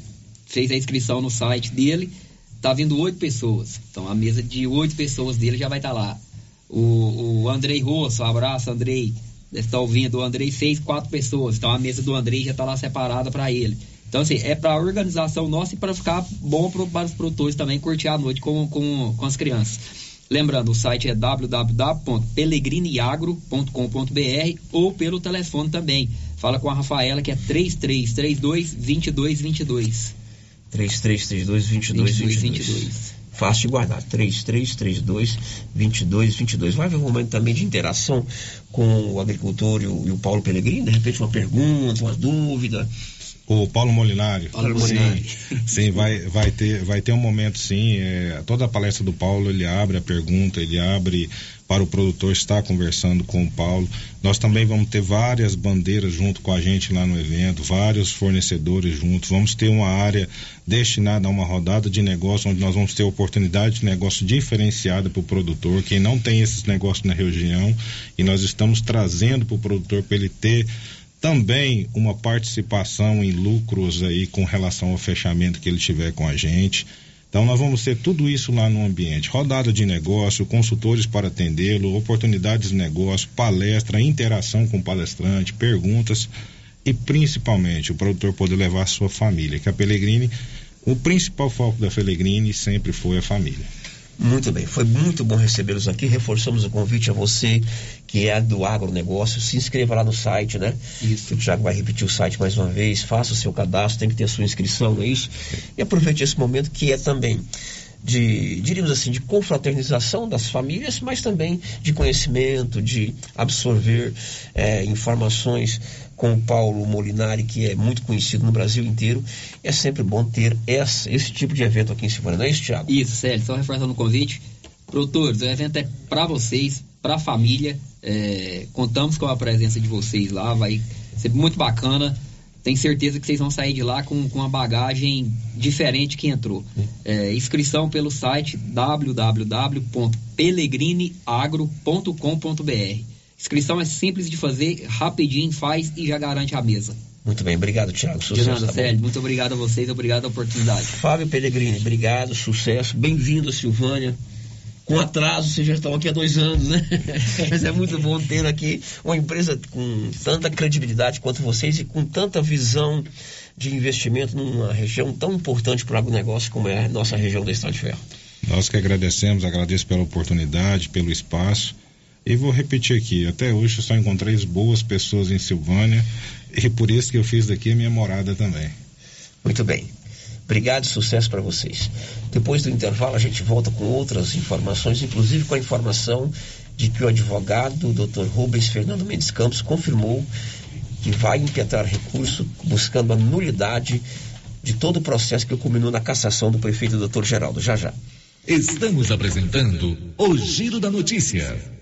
fez a inscrição no site dele, tá vindo oito pessoas. Então a mesa de oito pessoas dele já vai estar tá lá. O, o Andrei Rosso, um abraço, Andrei. Deve estar tá ouvindo. O Andrei fez quatro pessoas. Então a mesa do Andrei já está lá separada para ele. Então, assim, é para a organização nossa e para ficar bom pro, para os produtores também curtir a noite com, com, com as crianças. Lembrando, o site é www.pelegrineagro.com.br ou pelo telefone também. Fala com a Rafaela que é 3332 2222. 3332 2222. Fácil de guardar. 3332 2222. Vai haver um momento também de interação com o agricultor e o, e o Paulo Pellegrini, de repente uma pergunta, uma dúvida. O Paulo Molinari. Paulo Molinari. Sim, sim vai, vai, ter, vai ter um momento, sim. É, toda a palestra do Paulo, ele abre a pergunta, ele abre para o produtor estar conversando com o Paulo. Nós também vamos ter várias bandeiras junto com a gente lá no evento, vários fornecedores juntos. Vamos ter uma área destinada a uma rodada de negócio, onde nós vamos ter oportunidade de negócio diferenciada para o produtor, quem não tem esses negócios na região, e nós estamos trazendo para o produtor para ele ter também uma participação em lucros aí com relação ao fechamento que ele tiver com a gente. Então nós vamos ter tudo isso lá no ambiente. Rodada de negócio, consultores para atendê-lo, oportunidades de negócio, palestra, interação com o palestrante, perguntas e principalmente o produtor poder levar a sua família, que a Pellegrini, o principal foco da Pellegrini sempre foi a família. Muito bem, foi muito bom recebê-los aqui. Reforçamos o convite a você que é do agronegócio. Se inscreva lá no site, né? Isso. O Thiago vai repetir o site mais uma vez. Faça o seu cadastro, tem que ter a sua inscrição, não é isso? E aproveite esse momento que é também de, diríamos assim, de confraternização das famílias, mas também de conhecimento, de absorver é, informações com o Paulo Molinari, que é muito conhecido no Brasil inteiro. É sempre bom ter essa, esse tipo de evento aqui em Silvânia, não é isso, Thiago? Isso, Célio, só reforçando o convite. Produtores, o evento é para vocês, para a família. É, contamos com a presença de vocês lá, vai ser muito bacana. Tenho certeza que vocês vão sair de lá com, com uma bagagem diferente que entrou. É, inscrição pelo site www.pelegrineagro.com.br Inscrição é simples de fazer, rapidinho faz e já garante a mesa. Muito bem, obrigado, Tiago. Sucesso. De nada, tá Célio. Muito obrigado a vocês, obrigado a oportunidade. Fábio Pellegrini, obrigado, sucesso. Bem-vindo Silvânia. Com atraso, vocês já estão aqui há dois anos, né? Mas é muito bom ter aqui uma empresa com tanta credibilidade quanto vocês e com tanta visão de investimento numa região tão importante para o agronegócio como é a nossa região da Estado de Ferro. Nós que agradecemos, agradeço pela oportunidade, pelo espaço e vou repetir aqui, até hoje eu só encontrei boas pessoas em Silvânia e por isso que eu fiz daqui a minha morada também. Muito bem. Obrigado e sucesso para vocês. Depois do intervalo a gente volta com outras informações, inclusive com a informação de que o advogado, o Dr. Rubens Fernando Mendes Campos, confirmou que vai impetrar recurso buscando a nulidade de todo o processo que culminou na cassação do prefeito Dr. Geraldo. Já já. Estamos apresentando o Giro da Notícia.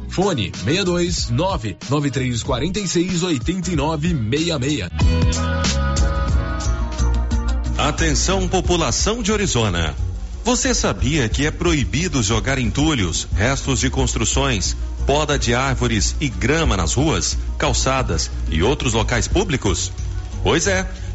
Fone 62 99346 8966. Atenção, população de Orizona. Você sabia que é proibido jogar entulhos, restos de construções, poda de árvores e grama nas ruas, calçadas e outros locais públicos? Pois é.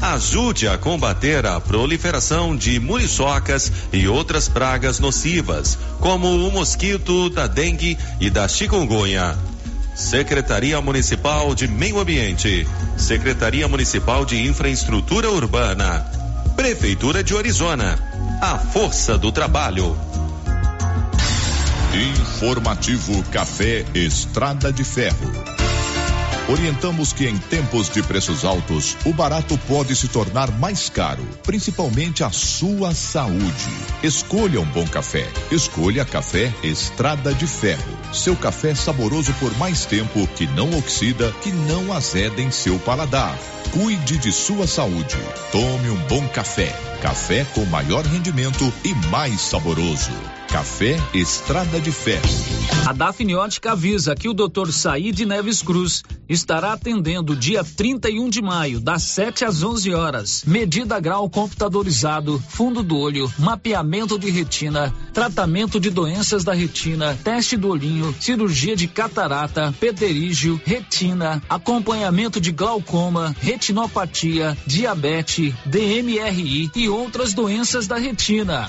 Ajude a combater a proliferação de muriçocas e outras pragas nocivas, como o mosquito da dengue e da chikungunya. Secretaria Municipal de Meio Ambiente, Secretaria Municipal de Infraestrutura Urbana, Prefeitura de Orizona. A força do trabalho. Informativo Café Estrada de Ferro. Orientamos que em tempos de preços altos, o barato pode se tornar mais caro, principalmente a sua saúde. Escolha um bom café. Escolha Café Estrada de Ferro. Seu café saboroso por mais tempo, que não oxida, que não azeda em seu paladar. Cuide de sua saúde. Tome um bom café. Café com maior rendimento e mais saboroso. Café Estrada de Ferro. A Dafniótica avisa que o Dr. Saíde Neves Cruz estará atendendo dia 31 de maio, das 7 às 11 horas. Medida grau computadorizado, fundo do olho, mapeamento de retina, tratamento de doenças da retina, teste do olhinho, cirurgia de catarata, pterígio, retina, acompanhamento de glaucoma, retinopatia, diabetes, DMRI e outras doenças da retina.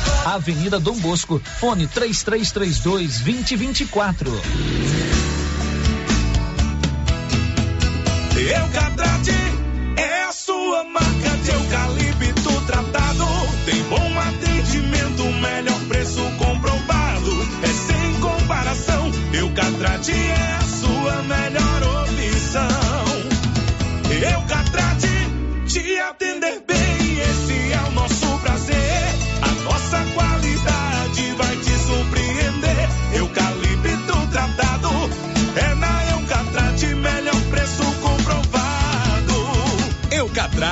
Avenida Dom Bosco, fone 3332 2024. Eucatrate é a sua marca de eucalipto tratado. Tem bom atendimento, melhor preço comprovado. É sem comparação. Eucatrate é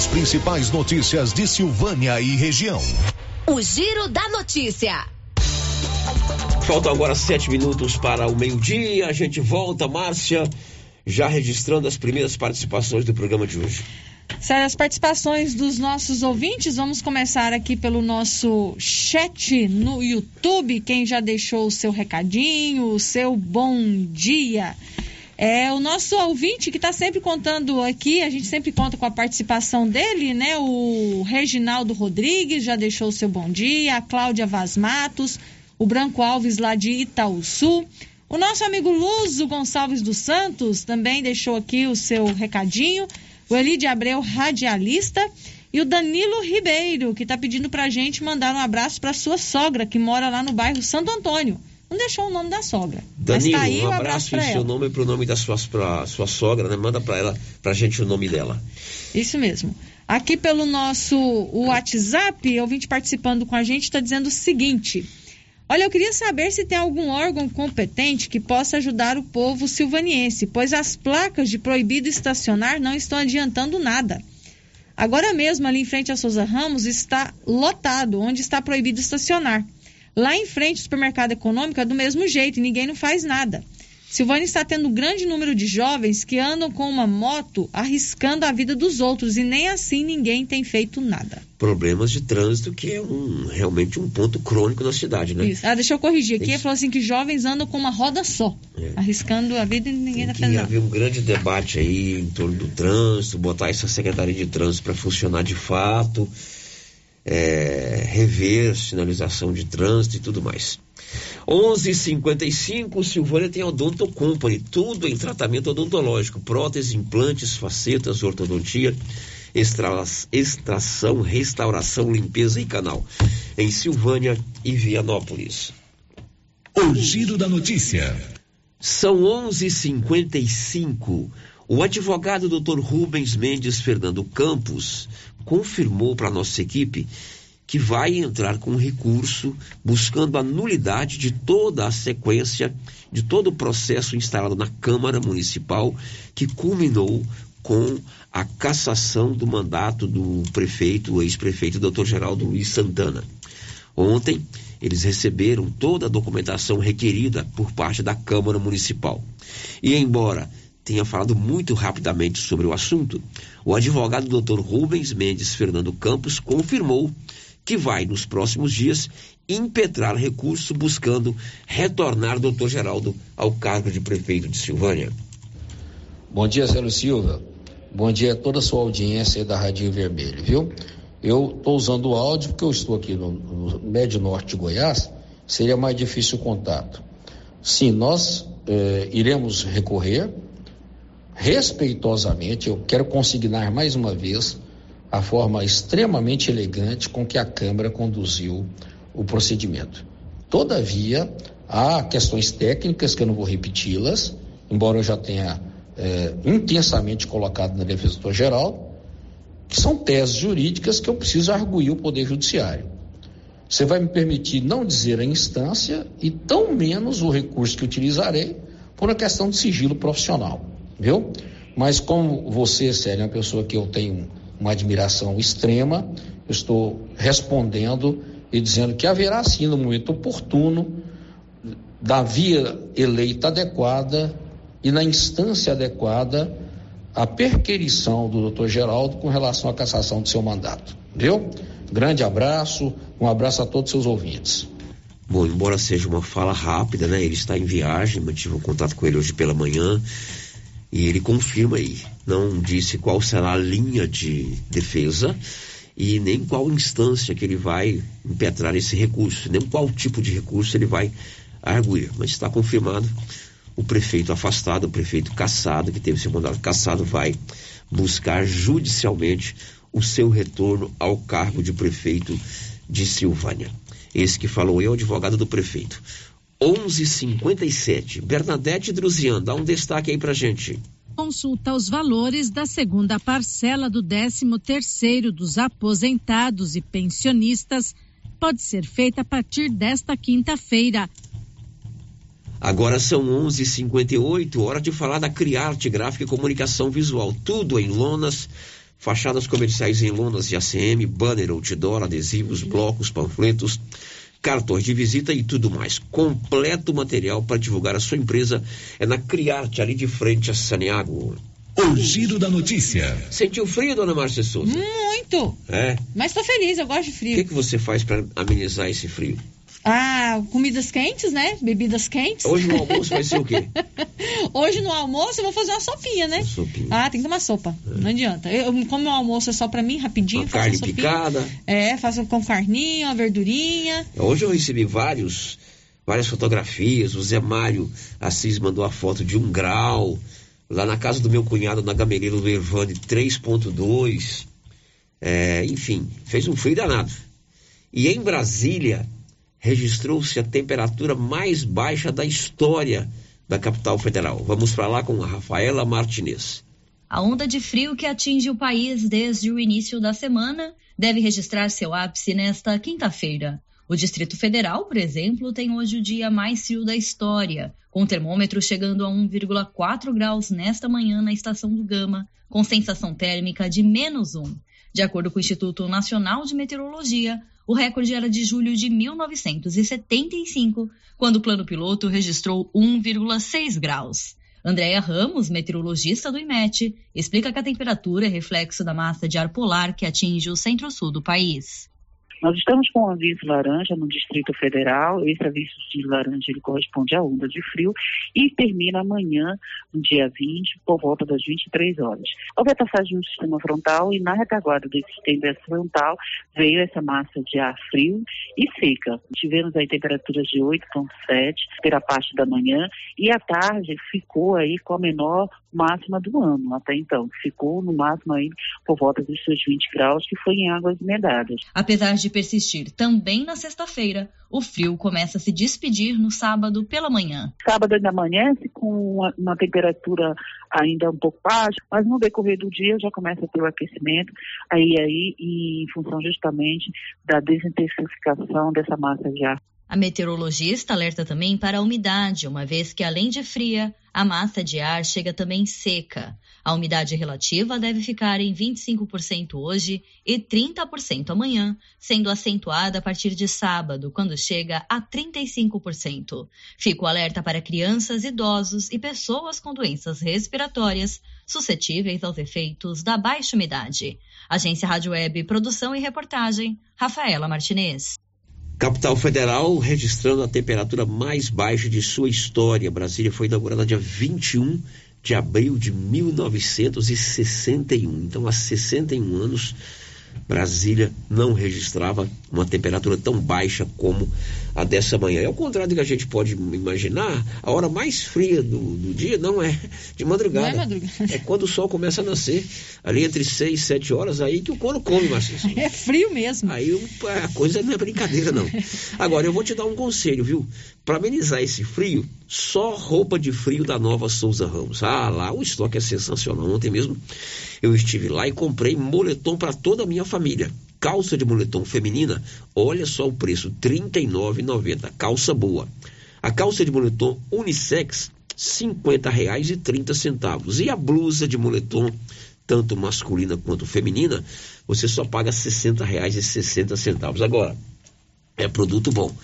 As principais notícias de Silvânia e região. O Giro da Notícia. Faltam agora sete minutos para o meio-dia. A gente volta, Márcia, já registrando as primeiras participações do programa de hoje. Sério, as participações dos nossos ouvintes, vamos começar aqui pelo nosso chat no YouTube. Quem já deixou o seu recadinho, o seu bom dia. É o nosso ouvinte que está sempre contando aqui, a gente sempre conta com a participação dele, né? O Reginaldo Rodrigues já deixou o seu bom dia, a Cláudia Vaz Matos, o Branco Alves lá de Itaúsu. O nosso amigo Luzo Gonçalves dos Santos também deixou aqui o seu recadinho. O Elide Abreu, radialista. E o Danilo Ribeiro, que está pedindo para a gente mandar um abraço para sua sogra, que mora lá no bairro Santo Antônio. Não deixou o nome da sogra. Danilo, mas tá aí um abraço, para em seu ela. nome e pro nome da sua, pra sua sogra, né? Manda pra ela, pra gente o nome dela. Isso mesmo. Aqui pelo nosso WhatsApp, ouvinte participando com a gente está dizendo o seguinte: Olha, eu queria saber se tem algum órgão competente que possa ajudar o povo silvaniense, pois as placas de proibido estacionar não estão adiantando nada. Agora mesmo, ali em frente a Souza Ramos, está lotado, onde está proibido estacionar. Lá em frente, o supermercado econômico é do mesmo jeito e ninguém não faz nada. Silvânia está tendo um grande número de jovens que andam com uma moto arriscando a vida dos outros e nem assim ninguém tem feito nada. Problemas de trânsito, que é um, realmente um ponto crônico na cidade, né? Isso. Ah, deixa eu corrigir aqui. Ele falou assim que jovens andam com uma roda só, arriscando a vida e ninguém está fazendo nada. haver um grande debate aí em torno do trânsito, botar essa Secretaria de Trânsito para funcionar de fato, é, rever sinalização de trânsito e tudo mais. 11:55 Silvânia tem Odonto Company, tudo em tratamento odontológico, prótese, implantes, facetas, ortodontia, extra- extração, restauração, limpeza e canal. Em Silvânia e Vianópolis. O giro da notícia. São 11:55. O advogado Dr. Rubens Mendes Fernando Campos confirmou para nossa equipe que vai entrar com recurso buscando a nulidade de toda a sequência de todo o processo instalado na Câmara Municipal que culminou com a cassação do mandato do prefeito, ex-prefeito Dr. Geraldo Luiz Santana. Ontem, eles receberam toda a documentação requerida por parte da Câmara Municipal. E embora tenha falado muito rapidamente sobre o assunto, o advogado Dr. Rubens Mendes Fernando Campos confirmou que vai, nos próximos dias, impetrar recurso buscando retornar Dr. Geraldo ao cargo de prefeito de Silvânia. Bom dia, Célio Silva. Bom dia a toda a sua audiência da Radinho Vermelho, viu? Eu estou usando o áudio porque eu estou aqui no, no médio norte de Goiás, seria mais difícil o contato. Sim, nós eh, iremos recorrer respeitosamente, eu quero consignar mais uma vez a forma extremamente elegante com que a Câmara conduziu o procedimento. Todavia, há questões técnicas que eu não vou repeti-las, embora eu já tenha eh, intensamente colocado na defesa geral, que são teses jurídicas que eu preciso arguir o Poder Judiciário. Você vai me permitir não dizer a instância e tão menos o recurso que utilizarei por uma questão de sigilo profissional, viu? Mas como você, Célio, é uma pessoa que eu tenho uma admiração extrema, eu estou respondendo e dizendo que haverá sim no momento oportuno, da via eleita adequada e na instância adequada, a perquirição do doutor Geraldo com relação à cassação do seu mandato. Viu? Grande abraço, um abraço a todos os seus ouvintes. Bom, embora seja uma fala rápida, né? Ele está em viagem, mantive um contato com ele hoje pela manhã e ele confirma aí. Não disse qual será a linha de defesa e nem qual instância que ele vai impetrar esse recurso, nem qual tipo de recurso ele vai arguir, mas está confirmado. O prefeito afastado, o prefeito cassado, que teve seu mandato cassado, vai buscar judicialmente o seu retorno ao cargo de prefeito de Silvânia. Esse que falou eu, advogado do prefeito. 11:57. Bernadette Druzian, dá um destaque aí pra gente. Consulta os valores da segunda parcela do 13º dos aposentados e pensionistas pode ser feita a partir desta quinta-feira. Agora são 11:58, hora de falar da Criarte Gráfica e Comunicação Visual, tudo em lonas, fachadas comerciais em lonas de ACM, banner, outdoor, adesivos, blocos, panfletos, cartões de visita e tudo mais. Completo material para divulgar a sua empresa é na Criarte, ali de frente a Saneago. O giro da notícia. Sentiu frio, dona Márcia Souza? Muito. É. Mas tô feliz, eu gosto de O frio. que, que você faz para amenizar esse frio? Ah, comidas quentes, né? Bebidas quentes. Hoje no almoço vai ser o quê? Hoje no almoço eu vou fazer uma sopinha, né? Sopinha. Ah, tem que tomar sopa. Não adianta. Eu, como o almoço é só pra mim, rapidinho, Uma faço carne uma picada. É, faço com carninha, uma verdurinha. Hoje eu recebi vários, várias fotografias. O Zé Mário Assis mandou a foto de um grau. Lá na casa do meu cunhado, na Gameleira do Evande, 3.2. É, enfim, fez um frio danado. E em Brasília, registrou-se a temperatura mais baixa da história da capital federal. Vamos para lá com a Rafaela Martinez. A onda de frio que atinge o país desde o início da semana deve registrar seu ápice nesta quinta-feira. O Distrito Federal, por exemplo, tem hoje o dia mais frio da história, com o termômetro chegando a 1,4 graus nesta manhã na estação do Gama, com sensação térmica de menos 1. De acordo com o Instituto Nacional de Meteorologia, o recorde era de julho de 1975, quando o plano piloto registrou 1,6 graus. Andréa Ramos, meteorologista do IMET, explica que a temperatura é reflexo da massa de ar polar que atinge o centro-sul do país. Nós estamos com um aviso laranja no Distrito Federal. Esse aviso de laranja ele corresponde à onda de frio e termina amanhã, no dia 20, por volta das 23 horas. Houve a passagem um sistema frontal e na retaguarda desse sistema frontal veio essa massa de ar frio e seca. Tivemos aí temperaturas de 8,7 pela parte da manhã e à tarde ficou aí com a menor máxima do ano até então. Ficou no máximo aí por volta dos seus 20 graus, que foi em águas emendadas. Apesar de persistir também na sexta-feira, o frio começa a se despedir no sábado pela manhã. Sábado ainda amanhece com uma, uma temperatura ainda um pouco baixa, mas no decorrer do dia já começa a ter o aquecimento, aí, aí em função justamente da desintensificação dessa massa de ar. A meteorologista alerta também para a umidade, uma vez que além de fria, a massa de ar chega também seca. A umidade relativa deve ficar em 25% hoje e 30% amanhã, sendo acentuada a partir de sábado, quando chega a 35%. Fica o alerta para crianças, idosos e pessoas com doenças respiratórias suscetíveis aos efeitos da baixa umidade. Agência Rádio Web, produção e reportagem, Rafaela Martinez. Capital Federal registrando a temperatura mais baixa de sua história. Brasília foi inaugurada dia 21 de abril de 1961. Então, há 61 anos, Brasília não registrava uma temperatura tão baixa como a dessa manhã. É o contrário do que a gente pode imaginar, a hora mais fria do, do dia não é de madrugada. Não é madrugada. É quando o sol começa a nascer, ali entre 6 e 7 horas, aí que o couro come, Marcelo. É frio mesmo. Aí a coisa não é brincadeira, não. Agora, eu vou te dar um conselho, viu? Para amenizar esse frio, só roupa de frio da nova Souza Ramos. Ah, lá o estoque é sensacional. Ontem mesmo eu estive lá e comprei moletom para toda a minha família. Calça de moletom feminina, olha só o preço, R$ 39,90. Calça boa. A calça de moletom unissex, R$ 50,30. E a blusa de moletom, tanto masculina quanto feminina, você só paga R$ 60,60. Agora, é produto bom.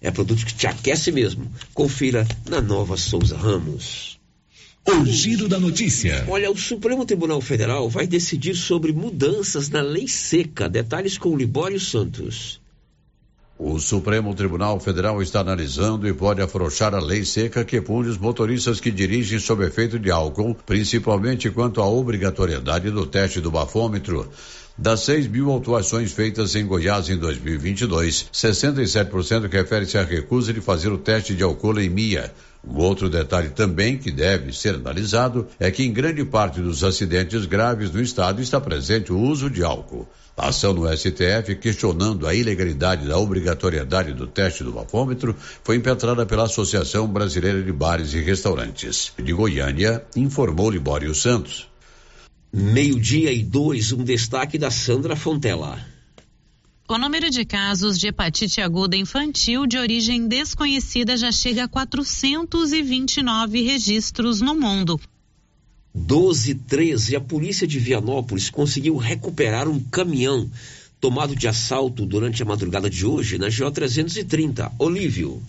É produto que te aquece mesmo. Confira na nova Souza Ramos. O giro da notícia. Olha, o Supremo Tribunal Federal vai decidir sobre mudanças na lei seca. Detalhes com Libório Santos. O Supremo Tribunal Federal está analisando e pode afrouxar a lei seca que pune os motoristas que dirigem sob efeito de álcool, principalmente quanto à obrigatoriedade do teste do bafômetro. Das 6 mil autuações feitas em Goiás em 2022, 67% refere-se à recusa de fazer o teste de alcoolemia. Um outro detalhe também que deve ser analisado é que em grande parte dos acidentes graves no estado está presente o uso de álcool. A ação no STF questionando a ilegalidade da obrigatoriedade do teste do bafômetro foi impetrada pela Associação Brasileira de Bares e Restaurantes. De Goiânia, informou Libório Santos. Meio-dia e dois, um destaque da Sandra Fontela. O número de casos de hepatite aguda infantil de origem desconhecida já chega a 429 registros no mundo. 12 13, a polícia de Vianópolis conseguiu recuperar um caminhão tomado de assalto durante a madrugada de hoje na GO 330. Olívio.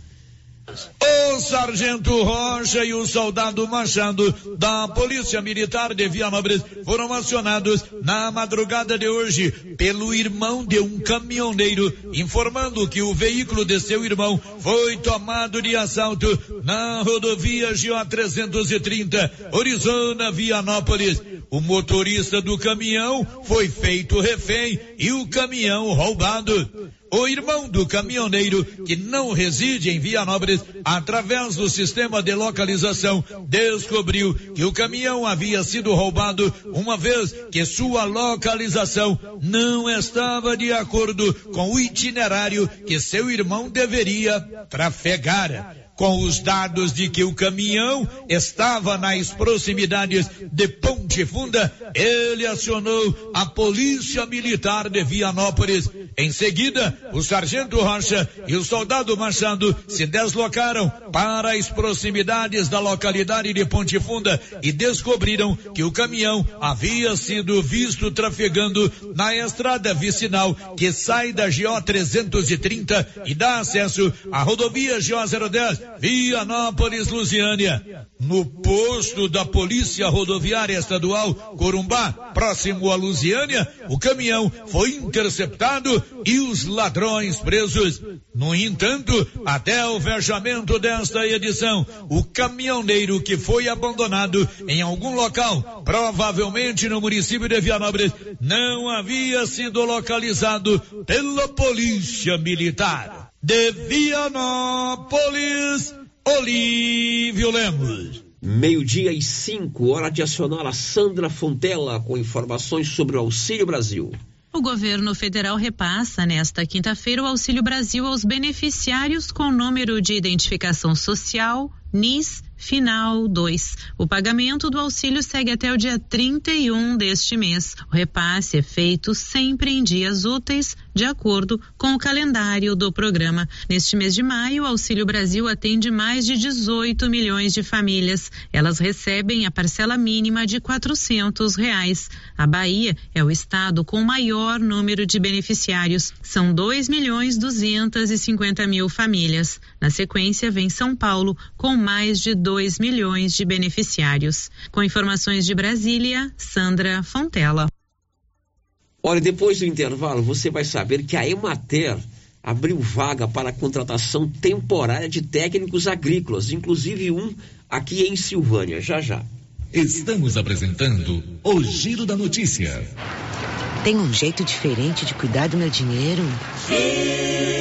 O sargento Rocha e o soldado Machado da Polícia Militar de Vianópolis foram acionados na madrugada de hoje pelo irmão de um caminhoneiro, informando que o veículo de seu irmão foi tomado de assalto na rodovia GO 330, Orizona, Vianópolis. O motorista do caminhão foi feito refém e o caminhão roubado. O irmão do caminhoneiro, que não reside em Vianópolis, através do sistema de localização, descobriu que o caminhão havia sido roubado uma vez que sua localização não estava de acordo com o itinerário que seu irmão deveria trafegar com os dados de que o caminhão estava nas proximidades de Ponte Funda, ele acionou a Polícia Militar de Vianópolis. Em seguida, o sargento Rocha e o soldado Machado se deslocaram para as proximidades da localidade de Ponte Funda e descobriram que o caminhão havia sido visto trafegando na estrada vicinal que sai da GO 330 e dá acesso à rodovia GO 010 Vianópolis, Lusiânia. No posto da Polícia Rodoviária Estadual Corumbá, próximo a Lusiânia, o caminhão foi interceptado e os ladrões presos. No entanto, até o fechamento desta edição, o caminhoneiro que foi abandonado em algum local, provavelmente no município de Vianópolis, não havia sido localizado pela Polícia Militar de Vianópolis, Olívio Lemos. Meio-dia e cinco, hora de acionar a Sandra Fontela com informações sobre o Auxílio Brasil. O governo federal repassa nesta quinta-feira o Auxílio Brasil aos beneficiários com número de identificação social, NIS Final 2. O pagamento do auxílio segue até o dia 31 deste mês. O repasse é feito sempre em dias úteis, de acordo com o calendário do programa. Neste mês de maio, o Auxílio Brasil atende mais de 18 milhões de famílias. Elas recebem a parcela mínima de quatrocentos reais. A Bahia é o estado com o maior número de beneficiários. São 2 milhões 250 mil famílias. Na sequência, vem São Paulo com mais de 2 milhões de beneficiários. Com informações de Brasília, Sandra Fontela. Olha, depois do intervalo, você vai saber que a Emater abriu vaga para a contratação temporária de técnicos agrícolas, inclusive um aqui em Silvânia. Já já. Estamos apresentando o Giro da Notícia. Tem um jeito diferente de cuidar do meu dinheiro? Sim.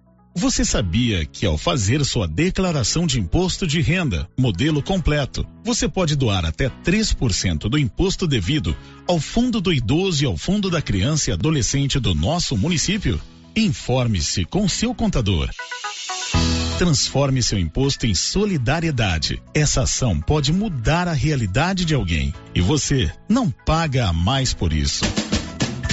Você sabia que ao fazer sua declaração de imposto de renda, modelo completo, você pode doar até 3% do imposto devido ao Fundo do Idoso e ao Fundo da Criança e Adolescente do nosso município? Informe-se com seu contador. Transforme seu imposto em solidariedade. Essa ação pode mudar a realidade de alguém e você não paga a mais por isso.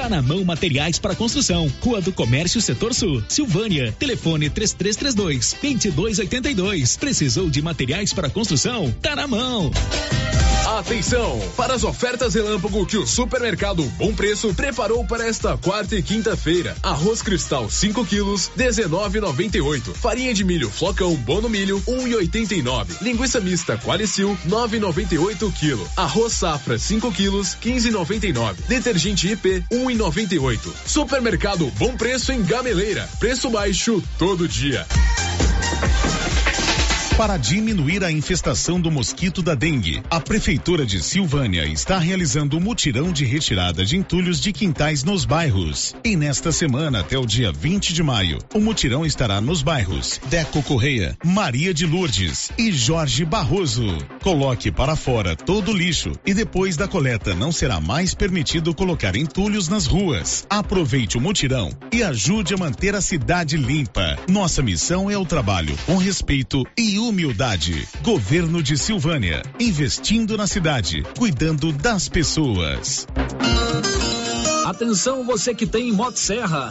Tá na mão materiais para construção. Rua do Comércio, Setor Sul. Silvânia. Telefone 3332 2282. Precisou de materiais para construção? Tá na mão. Atenção para as ofertas relâmpago que o Supermercado Bom Preço preparou para esta quarta e quinta-feira. Arroz Cristal 5 quilos 19,98. Farinha de milho Flocão Bono Milho 1,89. Linguiça mista Qualicil 9,98 quilo. Arroz Safra 5 quilos 15,99. Detergente IP 1,98. Supermercado Bom Preço em Gameleira. Preço baixo todo dia. Para diminuir a infestação do mosquito da dengue, a Prefeitura de Silvânia está realizando um mutirão de retirada de entulhos de quintais nos bairros. E nesta semana, até o dia 20 de maio, o mutirão estará nos bairros Deco Correia, Maria de Lourdes e Jorge Barroso. Coloque para fora todo o lixo e depois da coleta não será mais permitido colocar entulhos nas ruas. Aproveite o mutirão e ajude a manter a cidade limpa. Nossa missão é o trabalho com respeito e humildade. Governo de Silvânia, investindo na cidade, cuidando das pessoas. Atenção você que tem Motosserra.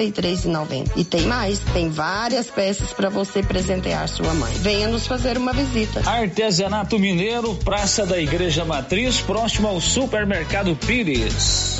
63,90. E tem mais, tem várias peças para você presentear sua mãe. Venha nos fazer uma visita. Artesanato Mineiro, Praça da Igreja Matriz, próximo ao Supermercado Pires.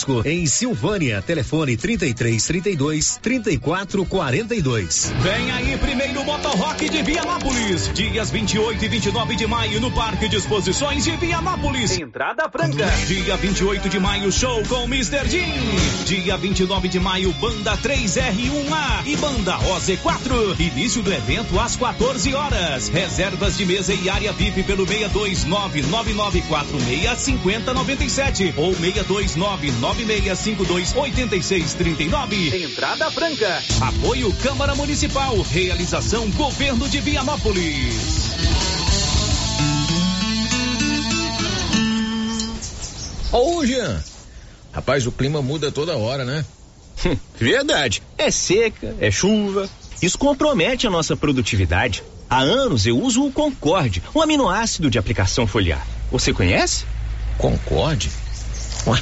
em Silvânia. Telefone 33 32 34 42. Vem aí, primeiro Motorrock de Vianópolis. Dias 28 e 29 de maio no Parque de Exposições de Vianópolis. Entrada franca. Dia 28 de maio, show com Mr. Jean. Dia 29 de maio, Banda 3R1A e Banda OZ4. Início do evento às 14 horas. Reservas de mesa e área VIP pelo 62999465097 ou 629 9652 8639. Entrada franca. Apoio Câmara Municipal. Realização Governo de Vianópolis. Ô, Jean. Rapaz, o clima muda toda hora, né? Hum, verdade. É seca, é chuva. Isso compromete a nossa produtividade. Há anos eu uso o Concorde, um aminoácido de aplicação foliar. Você conhece? Concorde? Ué,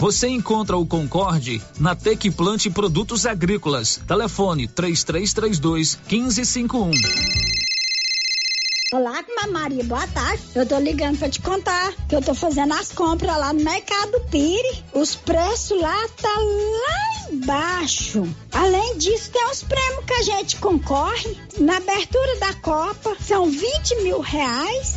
Você encontra o Concorde na Tec Plante Produtos Agrícolas. Telefone 3332 1551. Olá, Maria, boa tarde. Eu tô ligando pra te contar que eu tô fazendo as compras lá no Mercado Pire. Os preços lá tá lá embaixo. Além disso, tem os prêmios que a gente concorre. Na abertura da Copa, são 20 mil reais.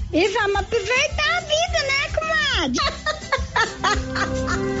e vamos aproveitar a vida, né, comadre?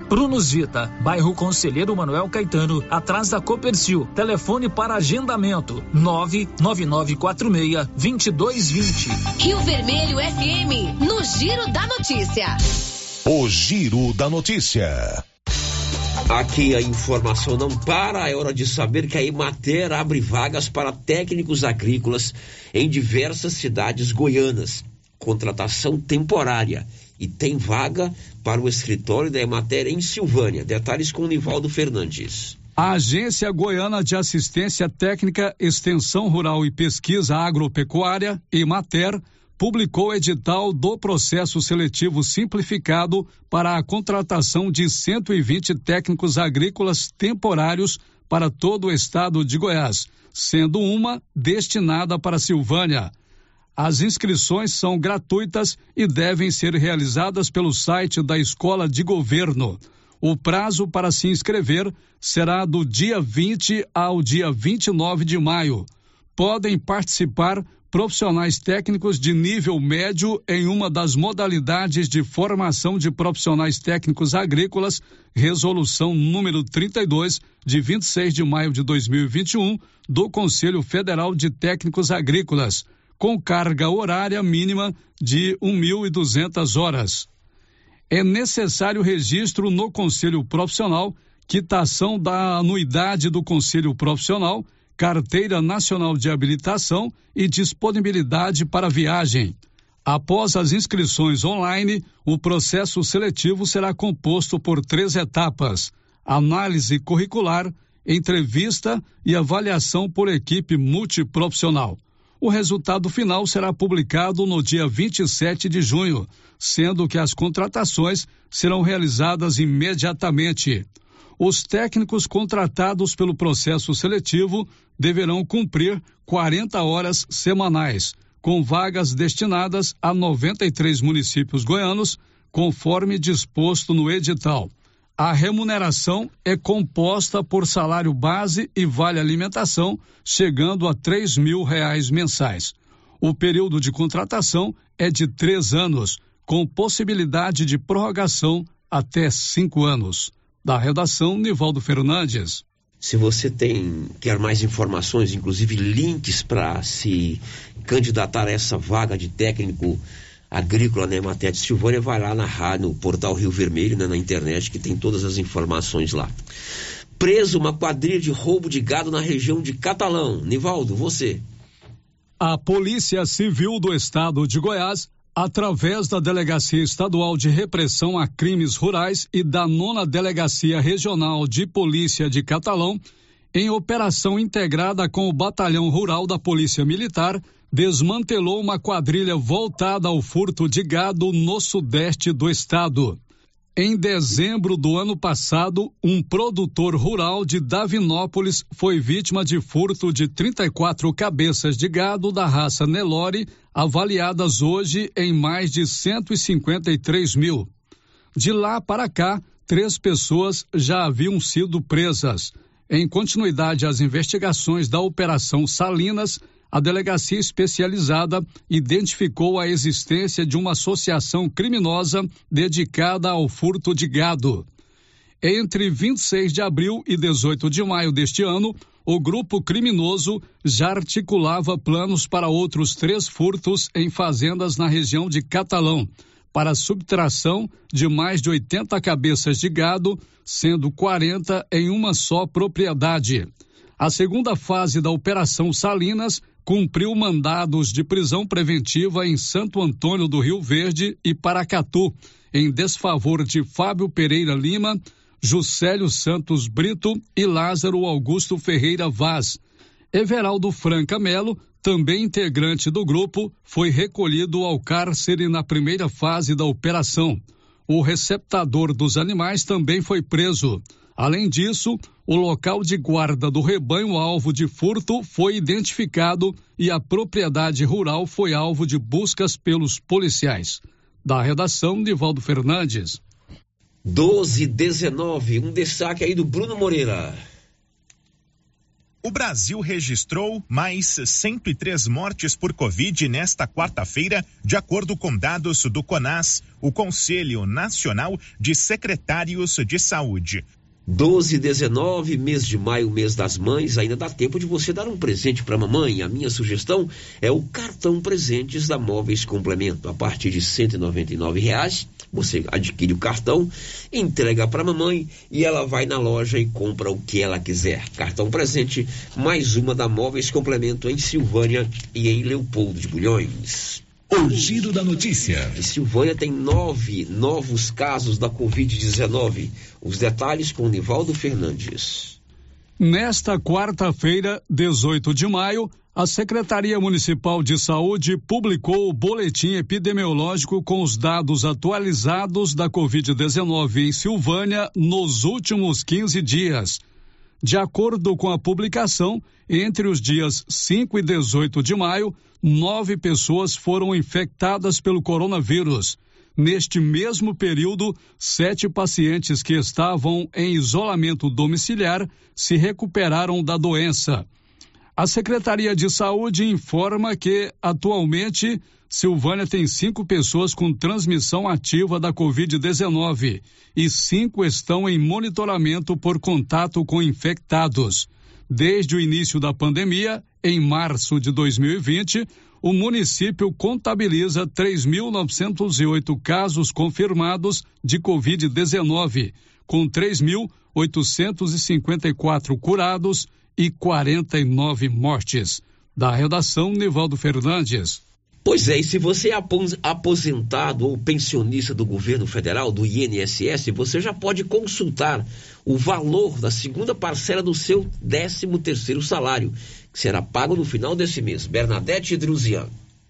Prunus Vita, bairro Conselheiro Manuel Caetano, atrás da Copercil. Telefone para agendamento: 99946-2220. Rio Vermelho FM, no Giro da Notícia. O Giro da Notícia. Aqui a informação não para, é hora de saber que a Emater abre vagas para técnicos agrícolas em diversas cidades goianas. Contratação temporária e tem vaga para o escritório da Emater em Silvânia. Detalhes com Nivaldo Fernandes. A Agência Goiana de Assistência Técnica, Extensão Rural e Pesquisa Agropecuária, Emater, publicou edital do processo seletivo simplificado para a contratação de 120 técnicos agrícolas temporários para todo o estado de Goiás, sendo uma destinada para Silvânia. As inscrições são gratuitas e devem ser realizadas pelo site da Escola de Governo. O prazo para se inscrever será do dia 20 ao dia 29 de maio. Podem participar profissionais técnicos de nível médio em uma das modalidades de formação de profissionais técnicos agrícolas, resolução número 32, de 26 de maio de 2021, do Conselho Federal de Técnicos Agrícolas com carga horária mínima de 1.200 horas. É necessário registro no Conselho Profissional, quitação da anuidade do Conselho Profissional, Carteira Nacional de Habilitação e disponibilidade para viagem. Após as inscrições online, o processo seletivo será composto por três etapas: análise curricular, entrevista e avaliação por equipe multiprofissional. O resultado final será publicado no dia 27 de junho, sendo que as contratações serão realizadas imediatamente. Os técnicos contratados pelo processo seletivo deverão cumprir 40 horas semanais, com vagas destinadas a 93 municípios goianos, conforme disposto no edital. A remuneração é composta por salário base e vale alimentação, chegando a três mil reais mensais. O período de contratação é de três anos, com possibilidade de prorrogação até cinco anos. Da redação, Nivaldo Fernandes. Se você tem quer mais informações, inclusive links para se candidatar a essa vaga de técnico agrícola, né, Matéria Silvânia, vai lá na rádio, no portal Rio Vermelho, né, na internet, que tem todas as informações lá. Preso uma quadrilha de roubo de gado na região de Catalão. Nivaldo, você. A Polícia Civil do Estado de Goiás, através da Delegacia Estadual de Repressão a Crimes Rurais e da Nona Delegacia Regional de Polícia de Catalão, em operação integrada com o Batalhão Rural da Polícia Militar, desmantelou uma quadrilha voltada ao furto de gado no sudeste do estado. Em dezembro do ano passado, um produtor rural de Davinópolis foi vítima de furto de 34 cabeças de gado da raça Nelore, avaliadas hoje em mais de 153 mil. De lá para cá, três pessoas já haviam sido presas. Em continuidade às investigações da Operação Salinas, a delegacia especializada identificou a existência de uma associação criminosa dedicada ao furto de gado. Entre 26 de abril e 18 de maio deste ano, o grupo criminoso já articulava planos para outros três furtos em fazendas na região de Catalão, para subtração de mais de 80 cabeças de gado, sendo 40 em uma só propriedade. A segunda fase da Operação Salinas cumpriu mandados de prisão preventiva em Santo Antônio do Rio Verde e Paracatu, em desfavor de Fábio Pereira Lima, Juscelio Santos Brito e Lázaro Augusto Ferreira Vaz. Everaldo Franca Melo, também integrante do grupo, foi recolhido ao cárcere na primeira fase da operação. O receptador dos animais também foi preso. Além disso, o local de guarda do rebanho alvo de furto foi identificado e a propriedade rural foi alvo de buscas pelos policiais. Da redação, Nivaldo Fernandes. 12 19, um destaque aí do Bruno Moreira. O Brasil registrou mais 103 mortes por Covid nesta quarta-feira, de acordo com dados do CONAS, o Conselho Nacional de Secretários de Saúde. 12 19, mês de maio, mês das mães, ainda dá tempo de você dar um presente para a mamãe. A minha sugestão é o cartão presentes da Móveis Complemento. A partir de 199 reais, você adquire o cartão, entrega para a mamãe e ela vai na loja e compra o que ela quiser. Cartão presente, mais uma da Móveis Complemento em Silvânia e em Leopoldo de Bulhões. O giro da notícia. E Silvânia tem nove novos casos da Covid-19. Os detalhes com Nivaldo Fernandes. Nesta quarta-feira, 18 de maio, a Secretaria Municipal de Saúde publicou o boletim epidemiológico com os dados atualizados da Covid-19 em Silvânia nos últimos 15 dias. De acordo com a publicação, entre os dias 5 e 18 de maio, nove pessoas foram infectadas pelo coronavírus. Neste mesmo período, sete pacientes que estavam em isolamento domiciliar se recuperaram da doença. A Secretaria de Saúde informa que, atualmente, Silvânia tem cinco pessoas com transmissão ativa da Covid-19 e cinco estão em monitoramento por contato com infectados. Desde o início da pandemia, em março de 2020, o município contabiliza 3.908 casos confirmados de Covid-19, com 3.854 curados e 49 mortes. Da redação, Nivaldo Fernandes. Pois é, e se você é aposentado ou pensionista do governo federal, do INSS, você já pode consultar o valor da segunda parcela do seu 13 terceiro salário, que será pago no final desse mês. Bernadette Druzian.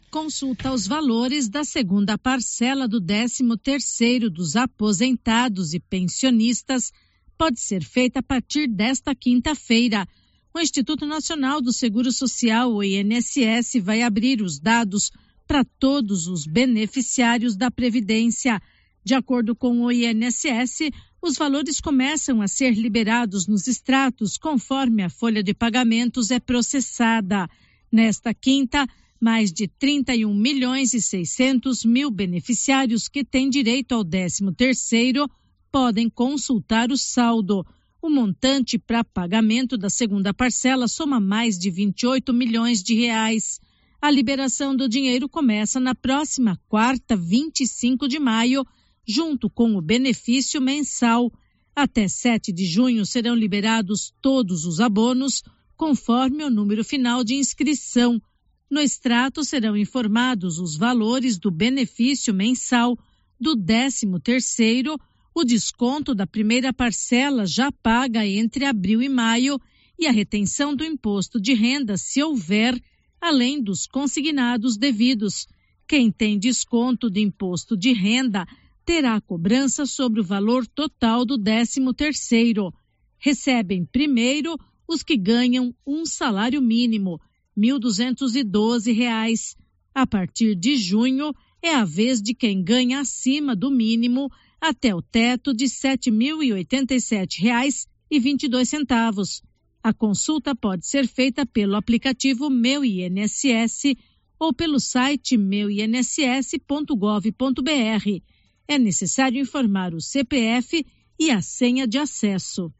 Consulta os valores da segunda parcela do 13 terceiro dos aposentados e pensionistas pode ser feita a partir desta quinta-feira o Instituto Nacional do Seguro Social, o INSS, vai abrir os dados para todos os beneficiários da Previdência. De acordo com o INSS, os valores começam a ser liberados nos extratos conforme a folha de pagamentos é processada. Nesta quinta, mais de 31 milhões e 600 mil beneficiários que têm direito ao 13 terceiro podem consultar o saldo. O montante para pagamento da segunda parcela soma mais de 28 milhões de reais. A liberação do dinheiro começa na próxima quarta, 25 de maio, junto com o benefício mensal. Até 7 de junho serão liberados todos os abonos, conforme o número final de inscrição. No extrato serão informados os valores do benefício mensal, do 13 terceiro o desconto da primeira parcela já paga entre abril e maio e a retenção do imposto de renda, se houver, além dos consignados devidos. Quem tem desconto de imposto de renda terá cobrança sobre o valor total do 13 terceiro. Recebem primeiro os que ganham um salário mínimo, R$ 1.212. A partir de junho, é a vez de quem ganha acima do mínimo até o teto de R$ 7.087,22. A consulta pode ser feita pelo aplicativo Meu INSS ou pelo site meuinss.gov.br. É necessário informar o CPF e a senha de acesso.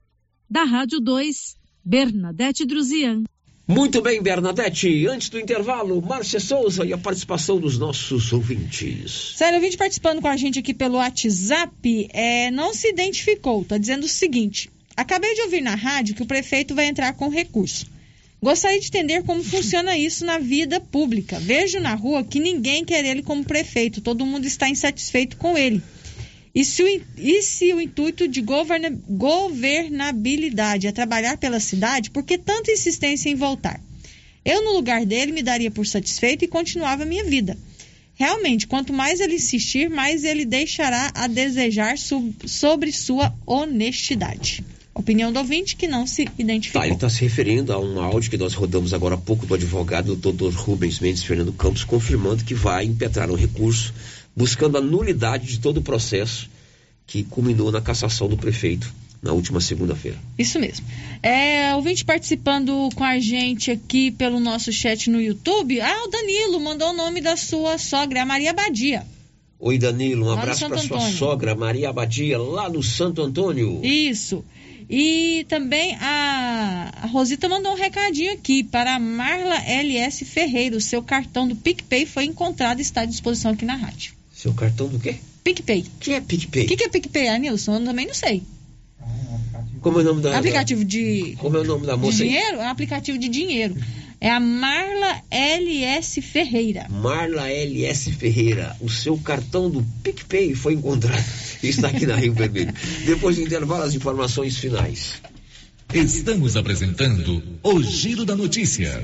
Da Rádio 2, Bernadette Druzian. Muito bem, Bernadette. Antes do intervalo, Márcia Souza e a participação dos nossos ouvintes. Sério, ouvinte participando com a gente aqui pelo WhatsApp, é, não se identificou. Está dizendo o seguinte: acabei de ouvir na rádio que o prefeito vai entrar com recurso. Gostaria de entender como funciona isso na vida pública. Vejo na rua que ninguém quer ele como prefeito, todo mundo está insatisfeito com ele. E se, o, e se o intuito de governa, governabilidade é trabalhar pela cidade, por que tanta insistência em voltar? Eu, no lugar dele, me daria por satisfeito e continuava a minha vida. Realmente, quanto mais ele insistir, mais ele deixará a desejar sobre sua honestidade. Opinião do ouvinte que não se identificou. Tá, ele está se referindo a um áudio que nós rodamos agora há pouco do advogado doutor Rubens Mendes Fernando Campos, confirmando que vai impetrar um recurso buscando a nulidade de todo o processo que culminou na cassação do prefeito na última segunda-feira. Isso mesmo. É, ouvinte participando com a gente aqui pelo nosso chat no YouTube. Ah, o Danilo mandou o nome da sua sogra, a Maria Badia. Oi, Danilo, um lá abraço para sua sogra, Maria Abadia, lá no Santo Antônio. Isso. E também a, a Rosita mandou um recadinho aqui para a Marla LS Ferreira. O seu cartão do PicPay foi encontrado e está à disposição aqui na rádio. Seu cartão do quê? PicPay. O que é PicPay? O que, que é PicPay, Anilson? Eu também não sei. Como é o nome da... Aplicativo de... Como é o nome da moça de dinheiro? É um aplicativo de dinheiro. É a Marla LS Ferreira. Marla LS Ferreira. O seu cartão do PicPay foi encontrado. Está aqui na Rio Vermelho. Depois do intervalo, as informações finais. Estamos apresentando o Giro da Notícia.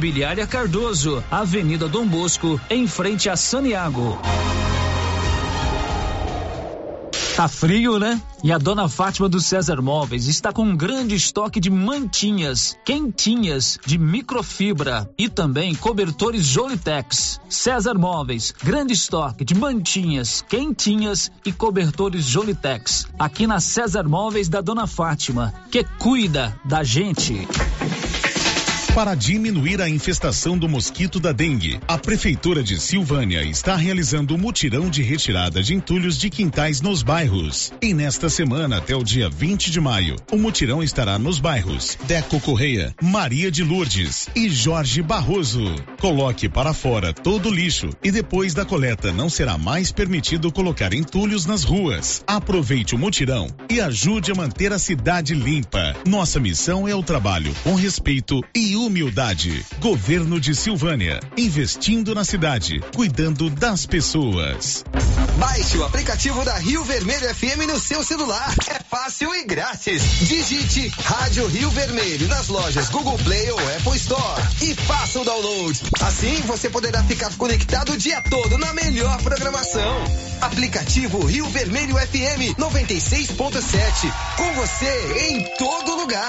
Imobiliária Cardoso, Avenida Dom Bosco, em frente a Saniago. Tá frio, né? E a dona Fátima do César Móveis está com um grande estoque de mantinhas, quentinhas, de microfibra e também cobertores Jolitex. César Móveis, grande estoque de mantinhas, quentinhas e cobertores Jolitex. Aqui na César Móveis da dona Fátima, que cuida da gente. Para diminuir a infestação do mosquito da dengue, a Prefeitura de Silvânia está realizando um mutirão de retirada de entulhos de quintais nos bairros. E nesta semana, até o dia 20 de maio, o mutirão estará nos bairros Deco Correia, Maria de Lourdes e Jorge Barroso. Coloque para fora todo o lixo e depois da coleta não será mais permitido colocar entulhos nas ruas. Aproveite o mutirão e ajude a manter a cidade limpa. Nossa missão é o trabalho com respeito e humildade. Governo de Silvânia, investindo na cidade, cuidando das pessoas. Baixe o aplicativo da Rio Vermelho FM no seu celular. É fácil e grátis. Digite Rádio Rio Vermelho nas lojas Google Play ou Apple Store e faça o download. Assim você poderá ficar conectado o dia todo na melhor programação. Aplicativo Rio Vermelho FM 96.7. Com você em todo lugar.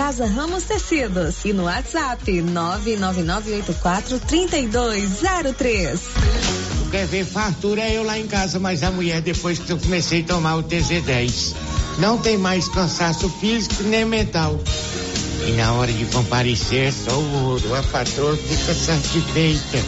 Casa Ramos Tecidos e no WhatsApp 999843203. Quer ver fartura é eu lá em casa, mas a mulher depois que eu comecei a tomar o TZ10. Não tem mais cansaço físico nem mental. E na hora de comparecer, só o ouro, a patroa fica satisfeita.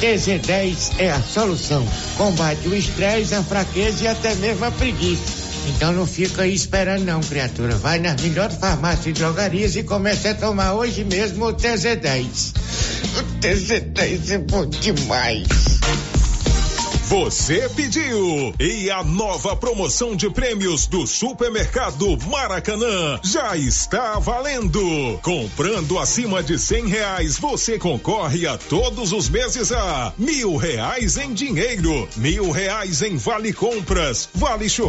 TZ10 é a solução. Combate o estresse, a fraqueza e até mesmo a preguiça. Então não fica aí esperando não, criatura. Vai nas melhores farmácias e drogarias e comece a tomar hoje mesmo o TZ10. O TZ10 é bom demais. Você pediu! E a nova promoção de prêmios do Supermercado Maracanã já está valendo! Comprando acima de cem reais, você concorre a todos os meses a mil reais em dinheiro, mil reais em vale compras, vale churrasco